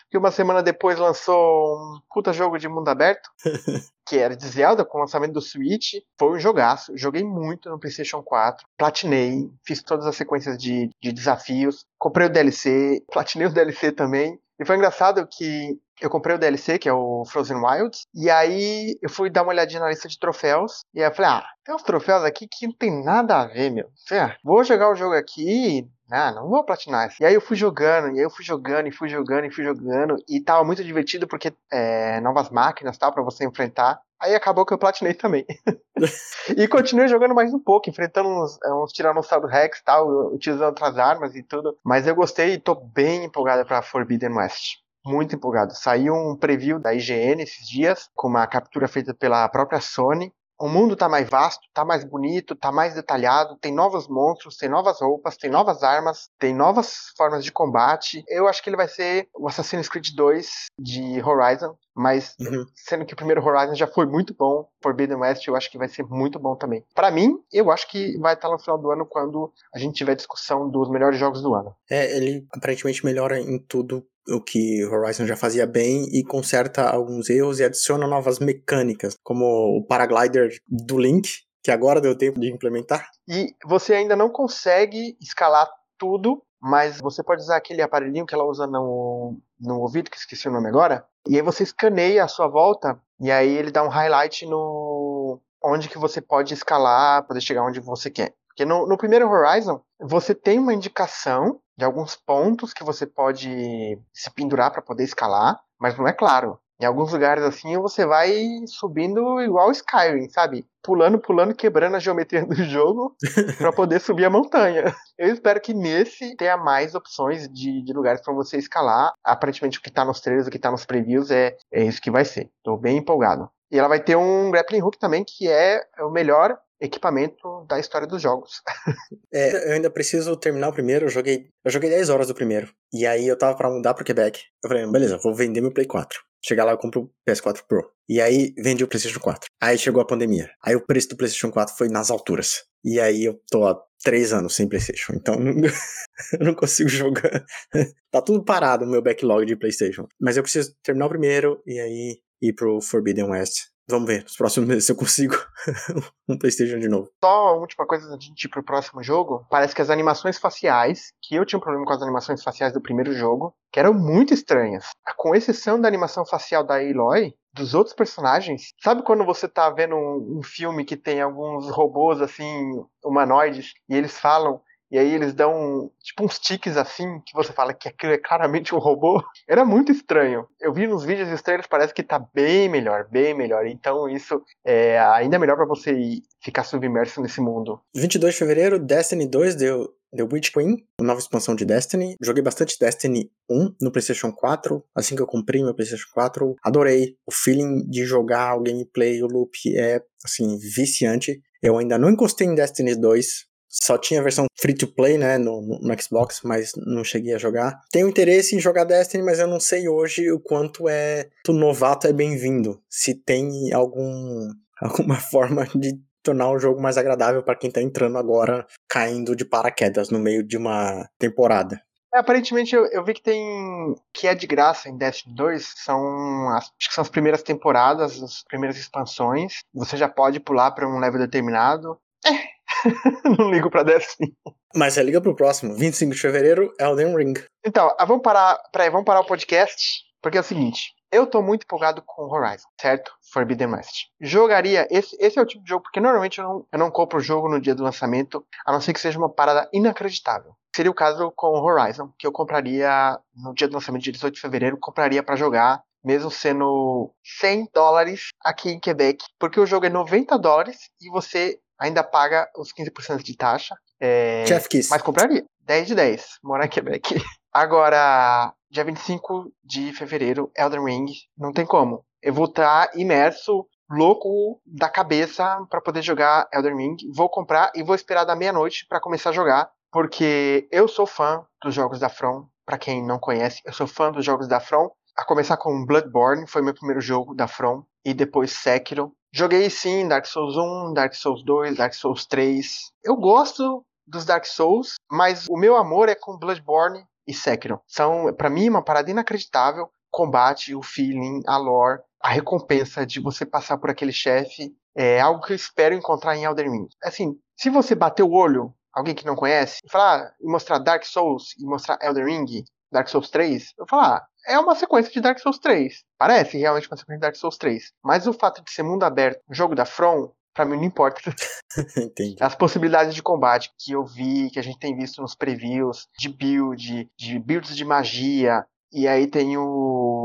Porque uma semana depois lançou um puta jogo de mundo aberto, que era de Zelda, com o lançamento do Switch. Foi um jogaço. Joguei muito no PlayStation 4. Platinei, fiz todas as sequências de, de desafios. Comprei o DLC, platinei o DLC também. E foi engraçado que eu comprei o DLC, que é o Frozen Wilds, e aí eu fui dar uma olhadinha na lista de troféus, e aí eu falei, ah, tem uns troféus aqui que não tem nada a ver, meu. Falei, ah, vou jogar o jogo aqui, ah, não vou platinar. isso. E aí eu fui jogando, e aí eu fui jogando, e fui jogando, e fui jogando, e tava muito divertido porque é, novas máquinas, tal, pra você enfrentar. Aí acabou que eu platinei também. e continuei jogando mais um pouco, enfrentando uns, é, uns Tiranossauro Rex e tal, utilizando outras armas e tudo. Mas eu gostei e tô bem empolgado pra Forbidden West muito empolgado. Saiu um preview da IGN esses dias, com uma captura feita pela própria Sony. O mundo tá mais vasto, tá mais bonito, tá mais detalhado, tem novos monstros, tem novas roupas, tem novas armas, tem novas formas de combate. Eu acho que ele vai ser o Assassin's Creed 2 de Horizon, mas uhum. sendo que o primeiro Horizon já foi muito bom, Forbidden West eu acho que vai ser muito bom também. Para mim, eu acho que vai estar no final do ano quando a gente tiver discussão dos melhores jogos do ano. É, ele aparentemente melhora em tudo o que Horizon já fazia bem e conserta alguns erros e adiciona novas mecânicas, como o paraglider do Link, que agora deu tempo de implementar. E você ainda não consegue escalar tudo, mas você pode usar aquele aparelhinho que ela usa no, no ouvido, que esqueci o nome agora, e aí você escaneia a sua volta e aí ele dá um highlight no onde que você pode escalar, poder chegar onde você quer. Porque no, no primeiro Horizon, você tem uma indicação de alguns pontos que você pode se pendurar para poder escalar, mas não é claro. Em alguns lugares assim você vai subindo igual Skyrim, sabe? Pulando, pulando, quebrando a geometria do jogo para poder subir a montanha. Eu espero que nesse tenha mais opções de, de lugares para você escalar. Aparentemente o que tá nos trailers, o que tá nos previews é, é isso que vai ser. Tô bem empolgado. E ela vai ter um grappling hook também, que é o melhor equipamento da história dos jogos. é, eu ainda preciso terminar o primeiro, eu joguei, eu joguei 10 horas do primeiro. E aí eu tava para mudar pro Quebec. Eu falei, beleza, vou vender meu Play 4. Chegar lá eu compro o PS4 Pro. E aí vendi o PlayStation 4. Aí chegou a pandemia. Aí o preço do PlayStation 4 foi nas alturas. E aí eu tô há três anos sem PlayStation. Então eu não consigo jogar. tá tudo parado no meu backlog de PlayStation. Mas eu preciso terminar o primeiro e aí ir pro Forbidden West Vamos ver, nos próximos meses se eu consigo um PlayStation de novo. Só a última coisa antes de ir pro próximo jogo. Parece que as animações faciais, que eu tinha um problema com as animações faciais do primeiro jogo, que eram muito estranhas. Com exceção da animação facial da Aloy, dos outros personagens. Sabe quando você tá vendo um, um filme que tem alguns robôs assim, humanoides, e eles falam e aí eles dão tipo uns tiques assim, que você fala que aquilo é claramente um robô. Era muito estranho. Eu vi nos vídeos e os trailers, parece que tá bem melhor, bem melhor. Então isso é ainda melhor para você ficar submerso nesse mundo. 22 de fevereiro, Destiny 2 deu The Witch Queen, nova expansão de Destiny. Joguei bastante Destiny 1 no PlayStation 4, assim que eu comprei meu PlayStation 4. Adorei. O feeling de jogar o gameplay, o loop é, assim, viciante. Eu ainda não encostei em Destiny 2, só tinha a versão free to play, né, no, no, Xbox, mas não cheguei a jogar. Tenho interesse em jogar Destiny, mas eu não sei hoje o quanto é o novato é bem-vindo. Se tem algum alguma forma de tornar o jogo mais agradável para quem tá entrando agora, caindo de paraquedas no meio de uma temporada. É, aparentemente eu, eu, vi que tem. que é de graça em Destiny 2. São as, acho que são as primeiras temporadas, as primeiras expansões. Você já pode pular para um level determinado. É, não ligo pra Destiny. Mas você liga pro próximo, 25 de fevereiro, Elden Ring. Então, ah, vamos parar, peraí, vamos parar o podcast, porque é o seguinte, eu tô muito empolgado com Horizon, certo? Forbidden West. Jogaria, esse, esse é o tipo de jogo, porque normalmente eu não, eu não compro o jogo no dia do lançamento, a não ser que seja uma parada inacreditável. Seria o caso com Horizon, que eu compraria no dia do lançamento, dia 18 de fevereiro, compraria para jogar mesmo sendo 100 dólares aqui em Quebec, porque o jogo é 90 dólares e você ainda paga os 15% de taxa. É, Chef Kiss. Mas compraria. 10 de 10. Morar em Quebec. Agora, dia 25 de fevereiro, Elden Ring. Não tem como. Eu vou estar imerso, louco da cabeça para poder jogar Elden Ring. Vou comprar e vou esperar da meia-noite para começar a jogar. Porque eu sou fã dos jogos da From. Para quem não conhece, eu sou fã dos jogos da From. A começar com Bloodborne, foi meu primeiro jogo da From. E depois Sekiro. Joguei sim Dark Souls 1, Dark Souls 2, Dark Souls 3. Eu gosto dos Dark Souls, mas o meu amor é com Bloodborne e Sekiro. São, para mim, uma parada inacreditável. Combate, o feeling, a lore, a recompensa de você passar por aquele chefe. É algo que eu espero encontrar em Elden Ring. Assim, se você bater o olho, alguém que não conhece, e falar, e mostrar Dark Souls e mostrar Elden Ring, Dark Souls 3, eu falar, ah, é uma sequência de Dark Souls 3. Parece realmente uma sequência de Dark Souls 3. Mas o fato de ser mundo aberto, jogo da From, pra mim não importa. Entendi. As possibilidades de combate que eu vi, que a gente tem visto nos previews, de build, de builds de magia, E aí tem o,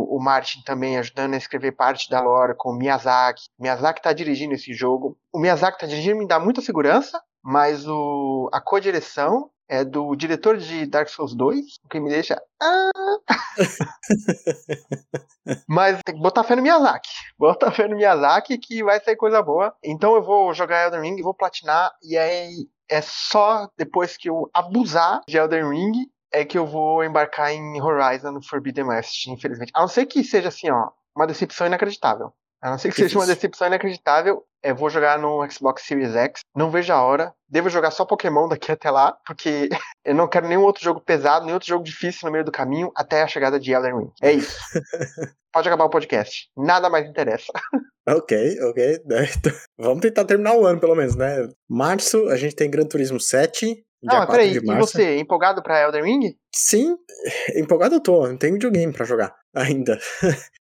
o Martin também ajudando a escrever parte da lore com o Miyazaki. O Miyazaki tá dirigindo esse jogo. O Miyazaki tá dirigindo me dá muita segurança, mas o, a co-direção é do diretor de Dark Souls 2, o que me deixa. Ah! Mas tem que botar fé no Miyazaki. Bota fé no Miyazaki que vai sair coisa boa. Então eu vou jogar Elden Ring, vou platinar, e aí é só depois que eu abusar de Elden Ring é que eu vou embarcar em Horizon Forbidden West, infelizmente. A não ser que seja assim, ó, uma decepção inacreditável. A não ser que, seja uma decepção inacreditável, eu vou jogar no Xbox Series X. Não vejo a hora. Devo jogar só Pokémon daqui até lá, porque eu não quero nenhum outro jogo pesado, nenhum outro jogo difícil no meio do caminho até a chegada de Elden Ring. É isso. Pode acabar o podcast. Nada mais interessa. Ok, ok. Então, vamos tentar terminar o ano, pelo menos, né? Março, a gente tem Gran Turismo 7. Não, mas peraí, e você, empolgado pra Elden Ring? Sim, empolgado eu tô. Não tenho videogame pra jogar ainda.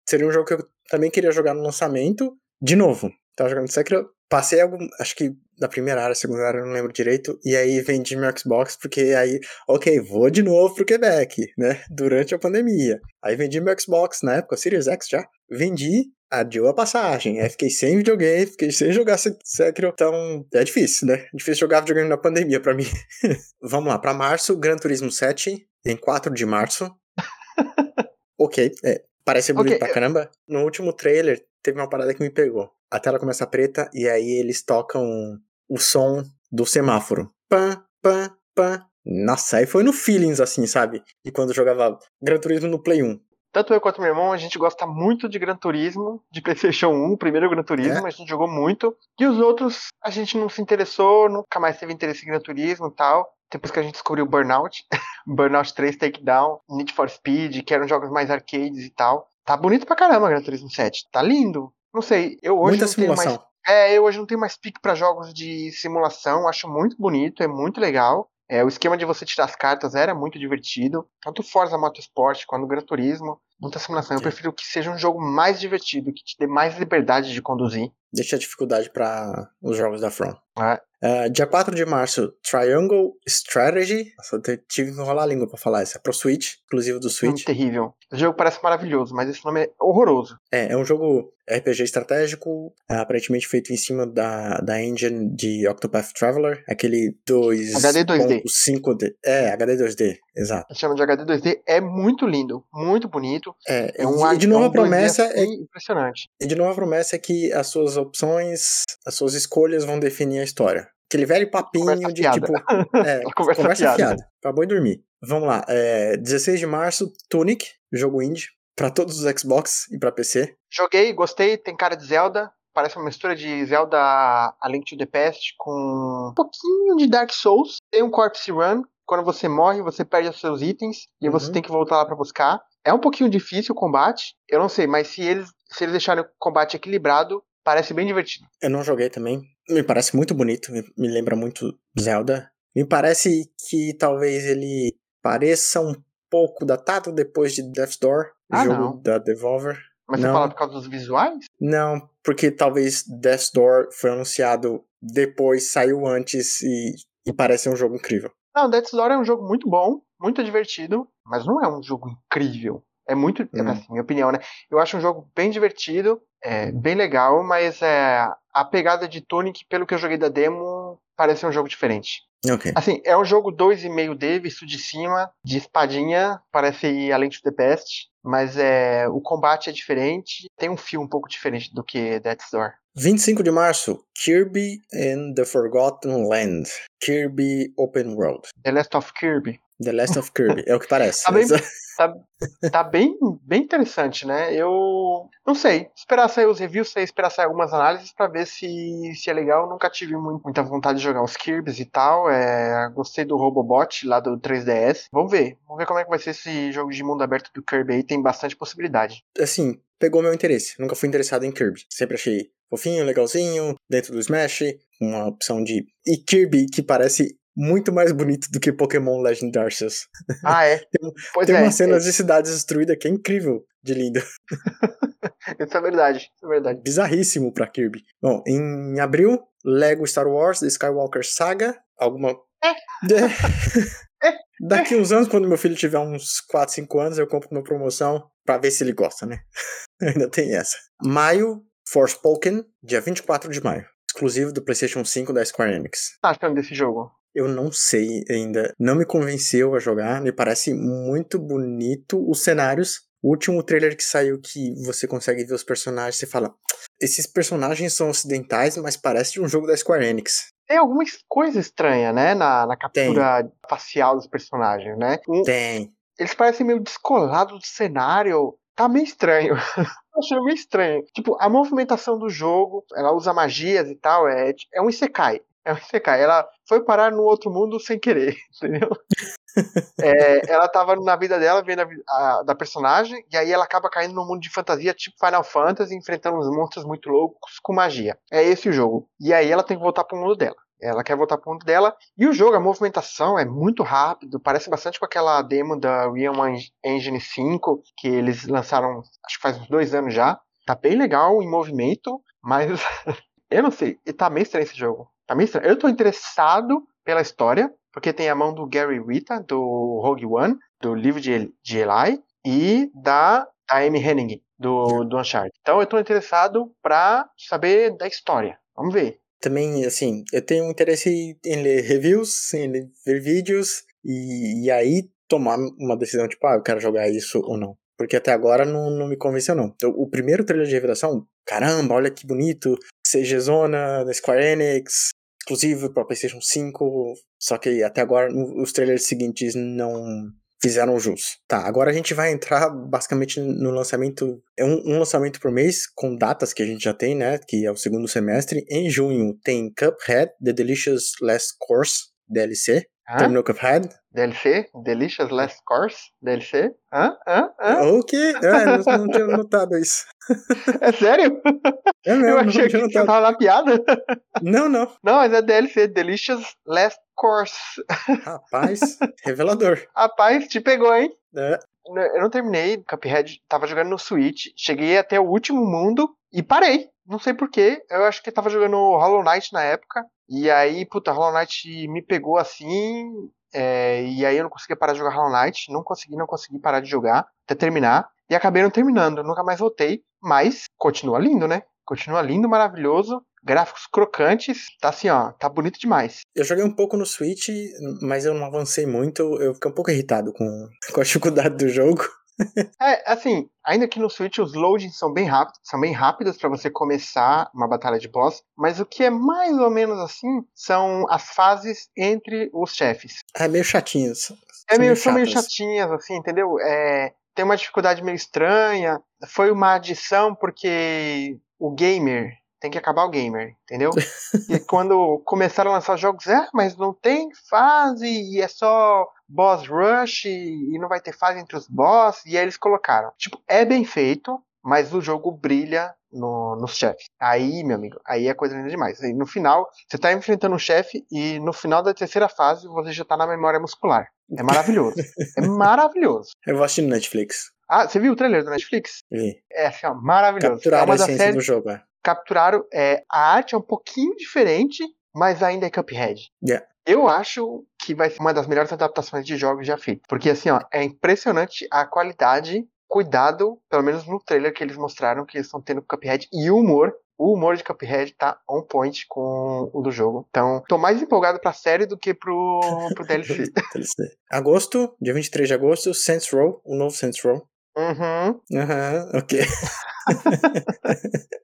Seria um jogo que eu também queria jogar no lançamento. De novo, tava jogando Sekiro, passei algum, acho que na primeira área, segunda área, não lembro direito, e aí vendi meu Xbox, porque aí, ok, vou de novo pro Quebec, né, durante a pandemia. Aí vendi meu Xbox, na época, Series X já, vendi, adiou a passagem, aí fiquei sem videogame, fiquei sem jogar Sekiro, então é difícil, né, difícil jogar videogame na pandemia pra mim. Vamos lá, pra março, Gran Turismo 7, em 4 de março. ok, é, Parece bonito okay. pra caramba. No último trailer, teve uma parada que me pegou. A tela começa preta e aí eles tocam o som do semáforo. Pã, pã, pã. Nossa, aí foi no feelings, assim, sabe? E quando jogava Gran Turismo no Play 1. Tanto eu quanto meu irmão, a gente gosta muito de Gran Turismo, de PlayStation 1, o primeiro Gran Turismo, é? a gente jogou muito. E os outros, a gente não se interessou, nunca mais teve interesse em Gran Turismo e tal depois que a gente descobriu Burnout, Burnout 3 Takedown, Need for Speed, que eram jogos mais arcades e tal. Tá bonito pra caramba Gran Turismo 7. Tá lindo. Não sei, eu hoje Muita não simulação. tenho mais. É, eu hoje não tenho mais pique para jogos de simulação, acho muito bonito, é muito legal. É, o esquema de você tirar as cartas era muito divertido. Tanto Forza Motorsport quanto Gran Turismo. Muita simulação. Eu prefiro que seja um jogo mais divertido, que te dê mais liberdade de conduzir. Deixa a dificuldade para os jogos da From. É. Uh, dia 4 de março, Triangle Strategy. Eu tive que enrolar a língua pra falar isso. É pro Switch, inclusive do Switch. É terrível. O jogo parece maravilhoso, mas esse nome é horroroso. É, é um jogo RPG estratégico, é, aparentemente feito em cima da, da engine de Octopath Traveler, aquele 2. HD 2D. 5D. É, HD 2D, exato. Chama de HD 2D, é muito lindo, muito bonito. É, é um, e de novo a promessa é impressionante. E de novo a promessa é que as suas opções, as suas escolhas vão definir a história. Aquele velho papinho conversa de tipo. É, conversa, conversa fiada. fiada. Acabou de dormir. Vamos lá. É, 16 de março, Tunic, jogo indie. Pra todos os Xbox e pra PC. Joguei, gostei, tem cara de Zelda. Parece uma mistura de Zelda A Link to the Past com um pouquinho de Dark Souls. Tem um Corpse Run. Quando você morre, você perde os seus itens e uhum. você tem que voltar lá pra buscar. É um pouquinho difícil o combate. Eu não sei, mas se eles, se eles deixarem o combate equilibrado, parece bem divertido. Eu não joguei também. Me parece muito bonito, me, me lembra muito Zelda. Me parece que talvez ele pareça um pouco datado depois de Death's Door, ah, jogo não. da Devolver. Mas não. você fala por causa dos visuais? Não, porque talvez Death's Door foi anunciado depois, saiu antes e, e parece um jogo incrível. Não, Death's Door é um jogo muito bom, muito divertido, mas não é um jogo incrível. É muito, Hum. assim, minha opinião, né? Eu acho um jogo bem divertido, é, bem legal, mas é, a pegada de Tunic, pelo que eu joguei da demo, parece um jogo diferente. Ok. Assim, é um jogo 2,5D, visto de cima, de espadinha, parece Além de The Pest, mas é, o combate é diferente, tem um fio um pouco diferente do que Death's Door. 25 de março, Kirby and the Forgotten Land. Kirby Open World. The Last of Kirby. The Last of Kirby, é o que parece. Tá bem, tá, tá bem, bem interessante, né? Eu não sei. Esperar sair os reviews, sei, esperar sair algumas análises pra ver se, se é legal. Eu nunca tive muito, muita vontade de jogar os Kirby's e tal. É, gostei do Robobot lá do 3DS. Vamos ver. Vamos ver como é que vai ser esse jogo de mundo aberto do Kirby aí. Tem bastante possibilidade. Assim, pegou meu interesse. Nunca fui interessado em Kirby. Sempre achei fofinho, legalzinho, dentro do Smash, uma opção de. E Kirby que parece muito mais bonito do que Pokémon Legend Arceus. Ah, é? Tem, Pois tem é. umas cenas de cidades destruídas que é incrível de lindo. Isso é verdade. Isso é verdade. Bizarríssimo pra Kirby. Bom, em abril, Lego Star Wars The Skywalker Saga. Alguma. É. Daqui uns anos, quando meu filho tiver uns 4, 5 anos, eu compro uma promoção pra ver se ele gosta, né? Ainda tem essa. Maio, Forspoken, dia 24 de maio. Exclusivo do PlayStation 5 da Square Enix. Tá achando desse jogo? Eu não sei ainda. Não me convenceu a jogar. Me parece muito bonito os cenários. O último trailer que saiu que você consegue ver os personagens, você fala: esses personagens são ocidentais, mas parece de um jogo da Square Enix. Tem alguma coisa estranha, né? Na, na captura Tem. facial dos personagens, né? Tem. Eles parecem meio descolados do cenário. Tá meio estranho. achei meio estranho. Tipo, a movimentação do jogo, ela usa magias e tal, é, é um Isekai. É um Isekai. Ela foi parar no outro mundo sem querer, entendeu? é, ela tava na vida dela, vendo a, a, da personagem, e aí ela acaba caindo num mundo de fantasia tipo Final Fantasy, enfrentando uns monstros muito loucos com magia. É esse o jogo. E aí ela tem que voltar pro mundo dela. Ela quer voltar pro mundo dela. E o jogo, a movimentação é muito rápido. Parece bastante com aquela demo da Real Engine 5, que eles lançaram, acho que faz uns dois anos já. Tá bem legal em movimento, mas eu não sei. E tá meio estranho esse jogo. Meio estranho. Eu tô interessado pela história, porque tem a mão do Gary Rita, do Rogue One, do livro de, de Eli, e da Amy Henning, do, do Uncharted. Então eu tô interessado pra saber da história. Vamos ver também, assim, eu tenho interesse em ler reviews, em ler, ver vídeos e, e aí tomar uma decisão, tipo, ah, eu quero jogar isso ou não. Porque até agora não, não me convenceu, não. Então, o primeiro trailer de revelação, caramba, olha que bonito. CG Zona, da Square Enix, exclusivo para PlayStation 5. Só que até agora os trailers seguintes não fizeram jus. Tá, agora a gente vai entrar basicamente no lançamento. É um, um, lançamento por mês, com datas que a gente já tem, né? Que é o segundo semestre. Em junho tem Cuphead, The Delicious Last Course, DLC. Hã? Terminou Cuphead? DLC? Delicious Last Course? DLC? Hã? Hã? Hã? O quê? Ah, não, não tinha notado isso. É sério? É mesmo, Eu achei que você tava na piada. Não, não. Não, mas é DLC, Delicious Last Course. Rapaz, revelador. Rapaz, te pegou, hein? É. Eu não terminei Cuphead, tava jogando no Switch, cheguei até o último mundo e parei. Não sei porquê, eu acho que tava jogando Hollow Knight na época, e aí, puta, Hollow Knight me pegou assim, é, e aí eu não conseguia parar de jogar Hollow Knight, não consegui, não consegui parar de jogar até terminar, e acabei não terminando, nunca mais voltei, mas continua lindo, né? Continua lindo, maravilhoso, gráficos crocantes, tá assim, ó, tá bonito demais. Eu joguei um pouco no Switch, mas eu não avancei muito, eu fiquei um pouco irritado com, com a dificuldade do jogo. É, assim, ainda que no Switch os loadings são bem rápidos, são bem rápidos para você começar uma batalha de boss, mas o que é mais ou menos assim são as fases entre os chefes. É meio chatinhos. É meio, são meio chatinhas, assim, entendeu? É, tem uma dificuldade meio estranha. Foi uma adição porque o gamer tem que acabar o gamer, entendeu? e quando começaram a lançar jogos, é, mas não tem fase e é só boss rush e não vai ter fase entre os boss. E aí eles colocaram. Tipo, é bem feito, mas o jogo brilha no, nos chefes. Aí, meu amigo, aí é coisa linda demais. Aí, no final, você tá enfrentando um chefe e no final da terceira fase você já tá na memória muscular. É maravilhoso. é maravilhoso. Eu vou assistir no Netflix. Ah, você viu o trailer do Netflix? Vi. É assim, ó, maravilhoso. Capturaram é a essência séries... do jogo, é capturaram. É, a arte é um pouquinho diferente, mas ainda é Cuphead. Yeah. Eu acho que vai ser uma das melhores adaptações de jogos já feitas. Porque, assim, ó, é impressionante a qualidade, cuidado, pelo menos no trailer que eles mostraram que eles estão tendo Cuphead e o humor. O humor de Cuphead tá on point com o do jogo. Então, tô mais empolgado pra série do que pro, pro DLC. DLC. Agosto, dia 23 de agosto, Saints Row, o novo Saints Row. Uhum. Aham, uhum, ok.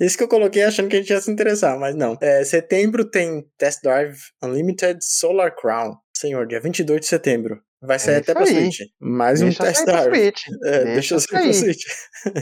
Isso que eu coloquei achando que a gente ia se interessar, mas não. É, setembro tem Test Drive Unlimited Solar Crown. Senhor, dia 22 de setembro. Vai sair é até pra aí. Switch. Mais deixa um Test Drive. É, deixa, deixa sair pra Switch.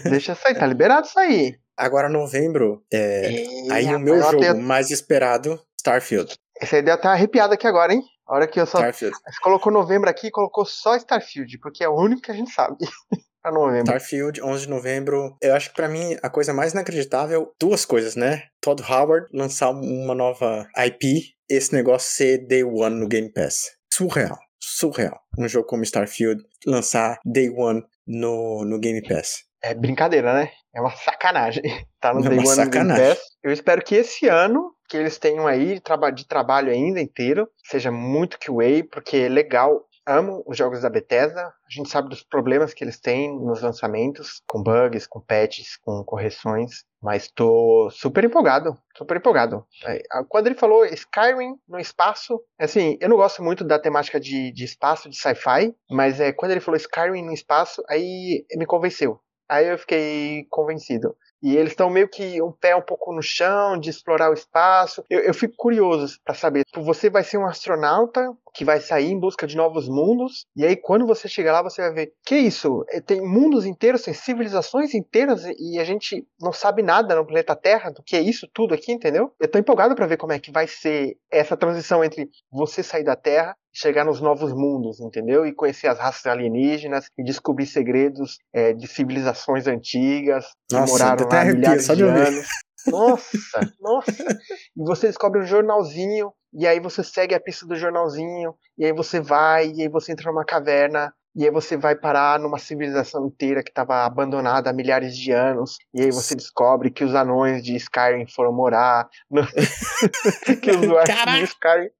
deixa sair, tá liberado aí. Agora, novembro, é... Aí o meu jogo tenho... mais esperado, Starfield. Essa ideia tá arrepiada aqui agora, hein? A hora que eu só. Starfield. Você colocou novembro aqui colocou só Starfield, porque é o único que a gente sabe. pra novembro. Starfield, 11 de novembro. Eu acho que para mim a coisa mais inacreditável, duas coisas, né? Todd Howard lançar uma nova IP, esse negócio ser Day One no Game Pass. Surreal. Surreal. Um jogo como Starfield lançar Day One no, no Game Pass. É brincadeira, né? É uma sacanagem. Tá no é Day One sacanagem. no Game Pass. Eu espero que esse ano que eles tenham aí de, traba de trabalho ainda inteiro seja muito QA, porque é legal amo os jogos da Bethesda, a gente sabe dos problemas que eles têm nos lançamentos, com bugs, com patches, com correções, mas tô super empolgado, super empolgado. É, quando ele falou Skyrim no espaço, assim, eu não gosto muito da temática de, de espaço, de sci-fi, mas é, quando ele falou Skyrim no espaço, aí me convenceu. Aí eu fiquei convencido. E eles estão meio que um pé um pouco no chão, de explorar o espaço. Eu, eu fico curioso para saber. Você vai ser um astronauta que vai sair em busca de novos mundos. E aí, quando você chegar lá, você vai ver: que isso? É, tem mundos inteiros, tem civilizações inteiras e a gente não sabe nada no planeta Terra do que é isso tudo aqui, entendeu? Eu tô empolgado para ver como é que vai ser essa transição entre você sair da Terra chegar nos novos mundos, entendeu? E conhecer as raças alienígenas e descobrir segredos é, de civilizações antigas que Nossa, moraram lá há milhares de anos. Nossa, nossa! E você descobre um jornalzinho, e aí você segue a pista do jornalzinho, e aí você vai, e aí você entra numa caverna, e aí você vai parar numa civilização inteira que estava abandonada há milhares de anos, e aí você descobre que os anões de Skyrim foram morar, no... que os dwarfs de Skyrim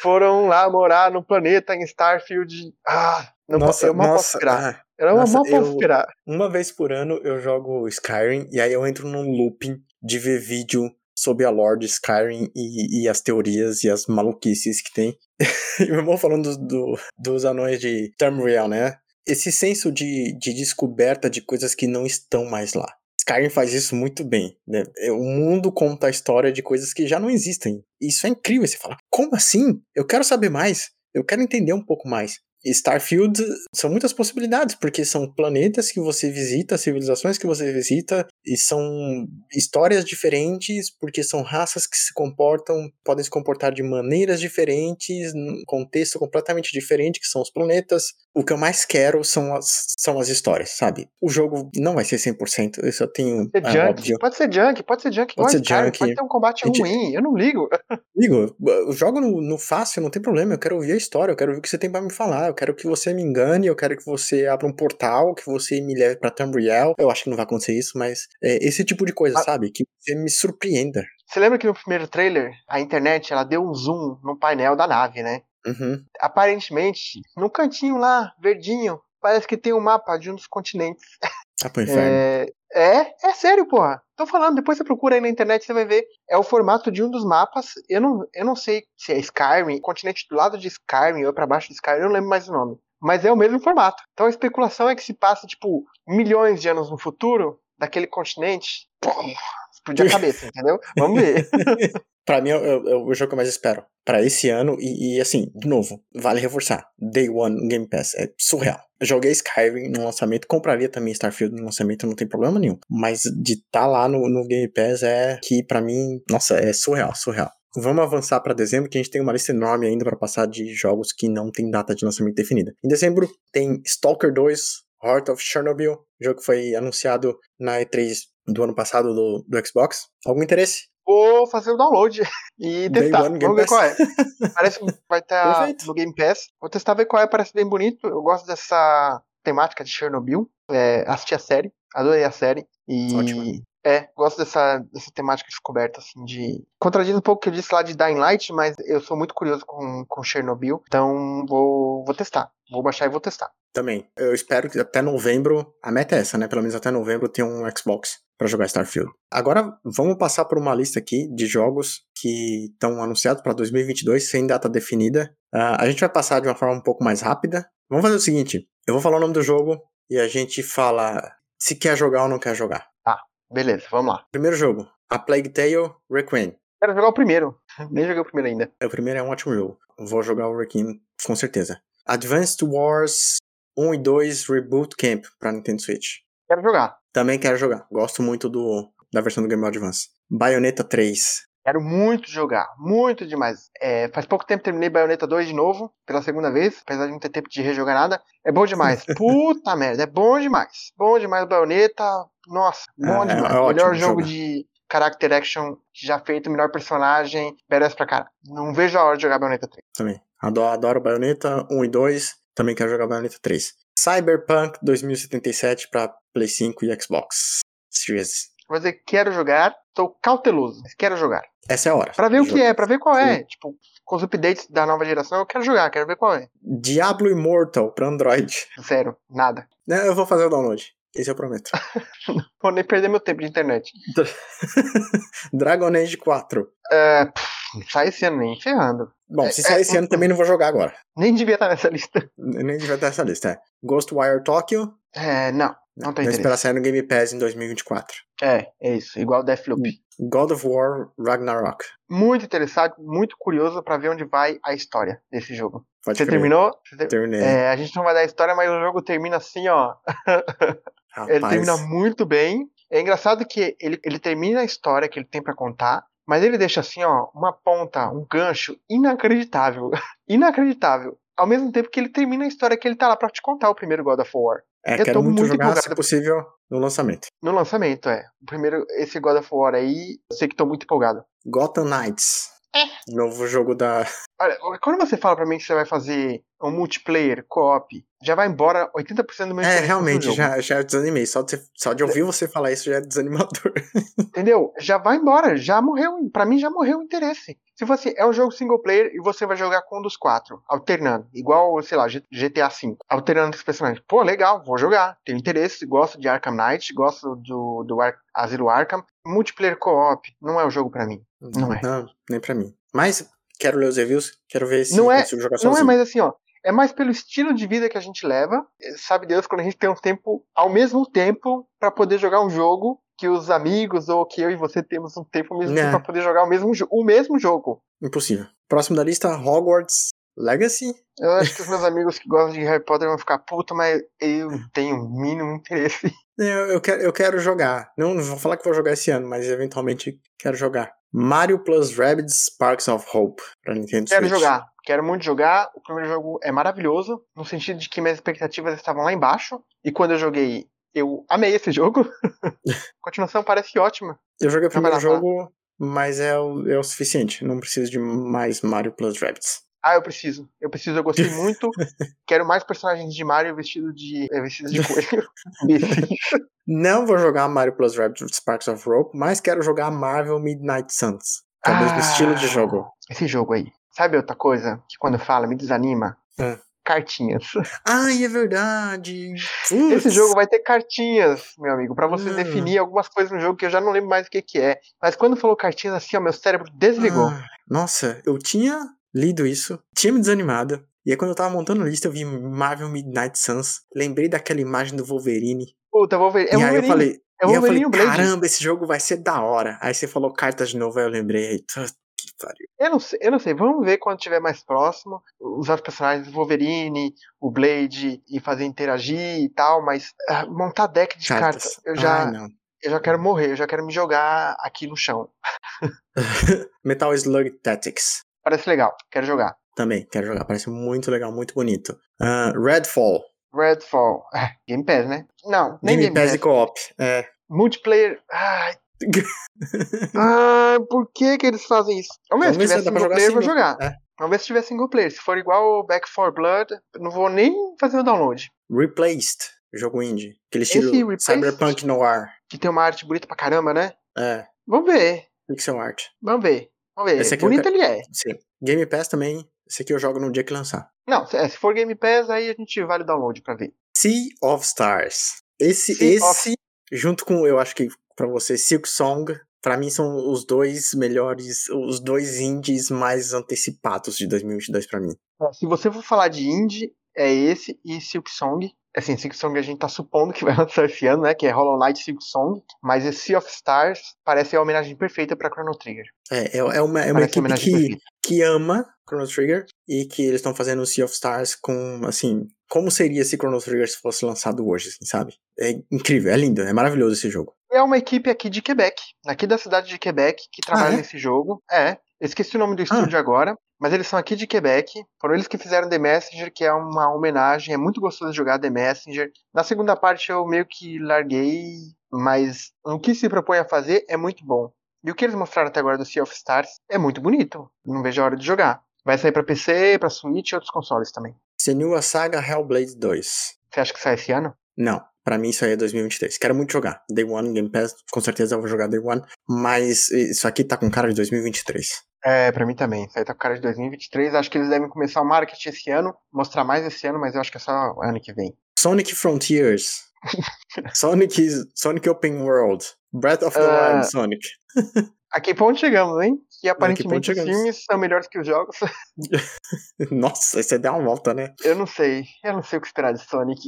foram lá morar no planeta em Starfield. Ah, não nossa, eu mal nossa, posso esperar. ah, Eu não nossa, mal posso esperar. Uma vez por ano eu jogo Skyrim e aí eu entro num looping de ver vídeo sobre a lore de Skyrim e, e as teorias e as maluquices que tem. e meu irmão falando do, do- dos anões de Tamriel, né? Esse senso de, de descoberta de coisas que não estão mais lá. Skyrim faz isso muito bem, né? É, O mundo conta a história de coisas que já não existem. Isso é incrível, você fala, como assim? Eu quero saber mais, eu quero entender um pouco mais. Starfield são muitas possibilidades, porque são planetas que você visita, civilizações que você visita, e são histórias diferentes, porque são raças que se comportam, podem se comportar de maneiras diferentes, num contexto completamente diferente, que são os planetas. O que eu mais quero são as, são as histórias, sabe? O jogo não vai ser 100%, eu só tenho, Pode ser é, junk, pode ser junk, pode ser junk, Pode ser Skyrim, junk. pode ter um combate ruim, eu não ligo. Digo, eu jogo no, no fácil, não tem problema. Eu quero ouvir a história, eu quero ouvir o que você tem pra me falar. Eu quero que você me engane, eu quero que você abra um portal, que você me leve pra Tamriel. Eu acho que não vai acontecer isso, mas é esse tipo de coisa, Ah. sabe? Que você me surpreenda. Você lembra que no primeiro trailer, a internet, ela deu um zoom no painel da nave, né? Uhum. Aparentemente, no cantinho lá, verdinho, parece que tem um mapa de um dos continentes. Tá pro inferno. É, é, é sério, porra. Tô falando, depois você procura aí na internet, você vai ver. É o formato de um dos mapas. Eu não, eu não sei se é Skyrim, continente do lado de Skyrim ou pra baixo de Skyrim, eu não lembro mais o nome. Mas é o mesmo formato. Então a especulação é que se passa, tipo, milhões de anos no futuro, daquele continente. Pô, explodir a cabeça, entendeu? Vamos ver. Pra mim, é, é- é o jogo que eu mais espero. Pra esse ano, e, e, assim, de novo, vale reforçar. Day One no Game Pass. É surreal. Joguei Skyrim no lançamento, compraria também Starfield no lançamento, não tem problema nenhum. Mas de estar lá no, no Game Pass é que, pra mim, nossa, é surreal, surreal. Vamos avançar pra dezembro, que a gente tem uma lista enorme ainda pra passar de jogos que não tem data de lançamento definida. Em dezembro tem Stalker 2, Heart of Chernobyl, jogo que foi anunciado na E3 do ano passado do, do Xbox. Algum interesse? Vou fazer o download e testar. one, Vamos ver Pass. qual é. Parece que vai estar no Game Pass. Vou testar ver qual é, parece bem bonito. Eu gosto dessa temática de Chernobyl. É, assisti a série, adorei a série. E Ótimo. é, gosto dessa, dessa temática descoberta, assim, de. Contradiz um pouco o que eu disse lá de Dying Light, mas eu sou muito curioso com, com Chernobyl. Então vou, vou testar. Vou baixar e vou testar. Também. Eu espero que até novembro, a meta é essa, né? Pelo menos até novembro tenha um Xbox pra jogar Starfield. Agora vamos passar por uma lista aqui de jogos que estão anunciados pra 2022 sem data definida. Ah, a gente vai passar de uma forma um pouco mais rápida. Vamos fazer o seguinte: eu vou falar o nome do jogo e a gente fala se quer jogar ou não quer jogar. Beleza, vamos lá. Primeiro jogo: A Plague Tale Requiem. Quero jogar o primeiro. Nem joguei o primeiro ainda. O primeiro é um ótimo jogo. Vou jogar o Requiem com certeza. Advanced Wars 1 e 2 Reboot Camp pra Nintendo Switch. Quero jogar. Também quero jogar. Gosto muito do, da versão do Game Boy Advance. Bayonetta 3. Quero muito jogar, muito demais. É, faz pouco tempo terminei Bayonetta 2 de novo, pela segunda vez, apesar de não ter tempo de rejogar nada. É bom demais. Puta merda, é bom demais. Bom demais o Bayonetta. Nossa, bom É, demais. é melhor jogo jogar. de character action já feito, melhor personagem. Merece pra cara. Não vejo a hora de jogar Bayonetta 3. Também. Adoro, adoro Bayonetta 1 e 2. Também quero jogar Bayonetta 3. Cyberpunk 2077 pra Play 5 e Xbox Series. Vou dizer quero jogar, tô cauteloso, mas quero jogar. Essa é a hora. Pra ver o que é, pra ver qual é. Sim. Tipo, com os updates da nova geração, eu quero jogar, quero ver qual é. Diablo Immortal pra Android. Zero, nada. Né, Eu vou fazer o download. Isso eu prometo. Vou nem perder meu tempo de internet. Dragon Age 4. É, pff, não sai esse ano nem ferrando. Bom, se É, sair é, esse ano também não vou jogar agora. Nem devia estar nessa lista. Nem devia ter essa lista. É. Ghostwire Tokyo. É, não, não tem Vou esperar interesse. sair no Game Pass em 2024. É, é isso, igual Deathloop. God of War Ragnarok. Muito interessado, muito curioso pra ver onde vai a história desse jogo. Pode Você crer. terminou? Terminei. É, a gente não vai dar história, mas o jogo termina assim, ó. Ele Rapaz, termina muito bem. É engraçado que ele, ele termina a história que ele tem pra contar, mas ele deixa assim, ó, uma ponta, um gancho inacreditável. inacreditável. Ao mesmo tempo que ele termina a história que ele tá lá pra te contar, o primeiro God of War. é, eu quero tô muito muito jogar, se empolgado. possível, no lançamento. No lançamento, é. O primeiro, esse God of War aí, eu sei que tô muito empolgado. Gotham Knights. É. Novo jogo da. Olha, quando você fala pra mim que você vai fazer um multiplayer, co-op, já vai embora 80% do meu É, realmente, já, já desanimei. Só de, só de ouvir você falar isso já é desanimador. Entendeu? Já vai embora, já morreu. Pra mim já morreu o interesse. Se fosse, é um jogo single player e você vai jogar com um dos quatro, alternando. Igual, sei lá, GTA V, alternando os personagens. Pô, legal, vou jogar. Tenho interesse, gosto de Arkham Knight, gosto do, do Ar Asilo Arkham. Multiplayer co-op não é o jogo pra mim. Não é. Não, nem pra mim. Mas quero ler os reviews, quero ver se Não é- consigo jogar Não é sozinho. mais assim, ó. É mais pelo estilo de vida que a gente leva. Sabe Deus quando a gente tem um tempo, ao mesmo tempo, pra poder jogar um jogo que os amigos ou que eu e você temos um tempo ao mesmo É. tempo pra poder jogar o mesmo, o mesmo jogo. Impossível. Próximo da lista, Hogwarts Legacy. Eu acho que os meus amigos que gostam de Harry Potter vão ficar puta, mas eu tenho o mínimo interesse. Eu, eu, quero, eu quero jogar. Não, não vou falar que vou jogar esse ano, mas eventualmente quero jogar. Mario plus Rabbids Sparks of Hope pra Nintendo Quero Switch. jogar, quero muito jogar. O primeiro jogo é maravilhoso, no sentido de que minhas expectativas estavam lá embaixo. E quando eu joguei, eu amei esse jogo. A continuação parece ótima. Eu joguei o primeiro jogo, mas é o, é o suficiente. Não preciso de mais Mario plus Rabbids. Ah, eu preciso. Eu preciso, eu gostei muito. quero mais personagens de Mario vestido de, é, vestidos de coelho. Não vou jogar Mario plus Rabbids Sparks of Hope, mas quero jogar Marvel Midnight Suns. Que é o mesmo Ah. estilo de jogo. Esse jogo aí. Sabe outra coisa que quando fala me desanima? Ah. Cartinhas. Ai, é verdade. Putz. Esse jogo vai ter cartinhas, meu amigo, pra você Hum. definir algumas coisas no jogo que eu já não lembro mais o que que é. Mas quando falou cartinhas assim, ó, meu cérebro desligou. Ah, nossa, eu tinha lido isso, tinha me desanimado. E aí, quando eu tava montando a lista, eu vi Marvel Midnight Suns. Lembrei daquela imagem do Wolverine. Puta, Wolverine. É e aí eu falei, é e eu falei caramba, esse jogo vai ser da hora. Aí você falou cartas de novo, aí eu lembrei. aí, "Tut, Que pariu. Eu não sei, eu não sei. Vamos ver quando estiver mais próximo. Usar os personagens Wolverine, o Blade e fazer interagir e tal, mas ah, montar deck de cartas, eu já, não. eu já quero morrer, eu já quero me jogar aqui no chão. Metal Slug Tactics. Parece legal, quero jogar. Também, quero jogar. Parece muito legal, muito bonito. Ah, Redfall. Redfall. É, Game Pass, né? Não, nem Game Game, Pass e Co-op. É. Multiplayer. Ai. Ai, por que que eles fazem isso? Vamos ver, se tiver single jogar player, eu vou single. jogar. É. Vamos ver se tiver single player. Se for igual o Back 4 Blood, não vou nem fazer o download. Replaced. Jogo indie. Aquele estilo Replaced? Cyberpunk Noir. Que tem uma arte bonita pra caramba, né? É. Vamos ver. Pixel art. Vamos ver. Vamos ver. Esse aqui Bonito ele é. Sim. Game Pass também. Esse aqui eu jogo no dia que lançar. Não, se, é, for Game Pass, aí a gente vale o download pra ver. Sea of Stars. Esse, Sea esse junto com, eu acho que pra você, Silk Song, pra mim são os dois melhores, os dois indies mais antecipados de 2022 pra mim. Se você for falar de indie, é esse e Silk Song. Assim, Silk Song a gente tá supondo que vai lançar esse ano, né? Que é Hollow Knight Silk Song. Mas esse Sea of Stars parece a homenagem perfeita pra Chrono Trigger. É, é, é uma, é uma parece equipe que, perfeita. que ama Chrono Trigger e que eles estão fazendo o Sea of Stars com, assim, como seria se Chrono Trigger fosse lançado hoje, assim, sabe? É incrível, é lindo, é maravilhoso esse jogo. É uma equipe aqui de Quebec, aqui da cidade de Quebec, que trabalha é? nesse jogo. É, esqueci o nome do estúdio agora, mas eles são aqui de Quebec. Foram eles que fizeram The Messenger, que é uma homenagem. É muito gostoso jogar The Messenger. Na segunda parte eu meio que larguei, mas o que se propõe a fazer é muito bom. E o que eles mostraram até agora do Sea of Stars é muito bonito. Não vejo a hora de jogar. Vai sair pra PC, pra Switch e outros consoles também. Senua Saga Hellblade 2. Você acha que sai esse ano? Não, Pra mim, isso aí é 2023. Quero muito jogar. Day One, Game Pass, com certeza eu vou jogar Day One. Mas isso aqui tá com cara de 2023. É, pra mim também. Isso aí tá com cara de 2023. Acho que eles devem começar o marketing esse ano, mostrar mais esse ano, mas eu acho que é só ano que vem. Sonic Frontiers. Sonic, Sonic Open World. Breath of the Ah, Wild Sonic. A que ponto chegamos, hein? Que aparentemente os filmes são melhores que os jogos. Nossa, você deu uma volta, né? Eu não sei. Eu não sei o que esperar de Sonic.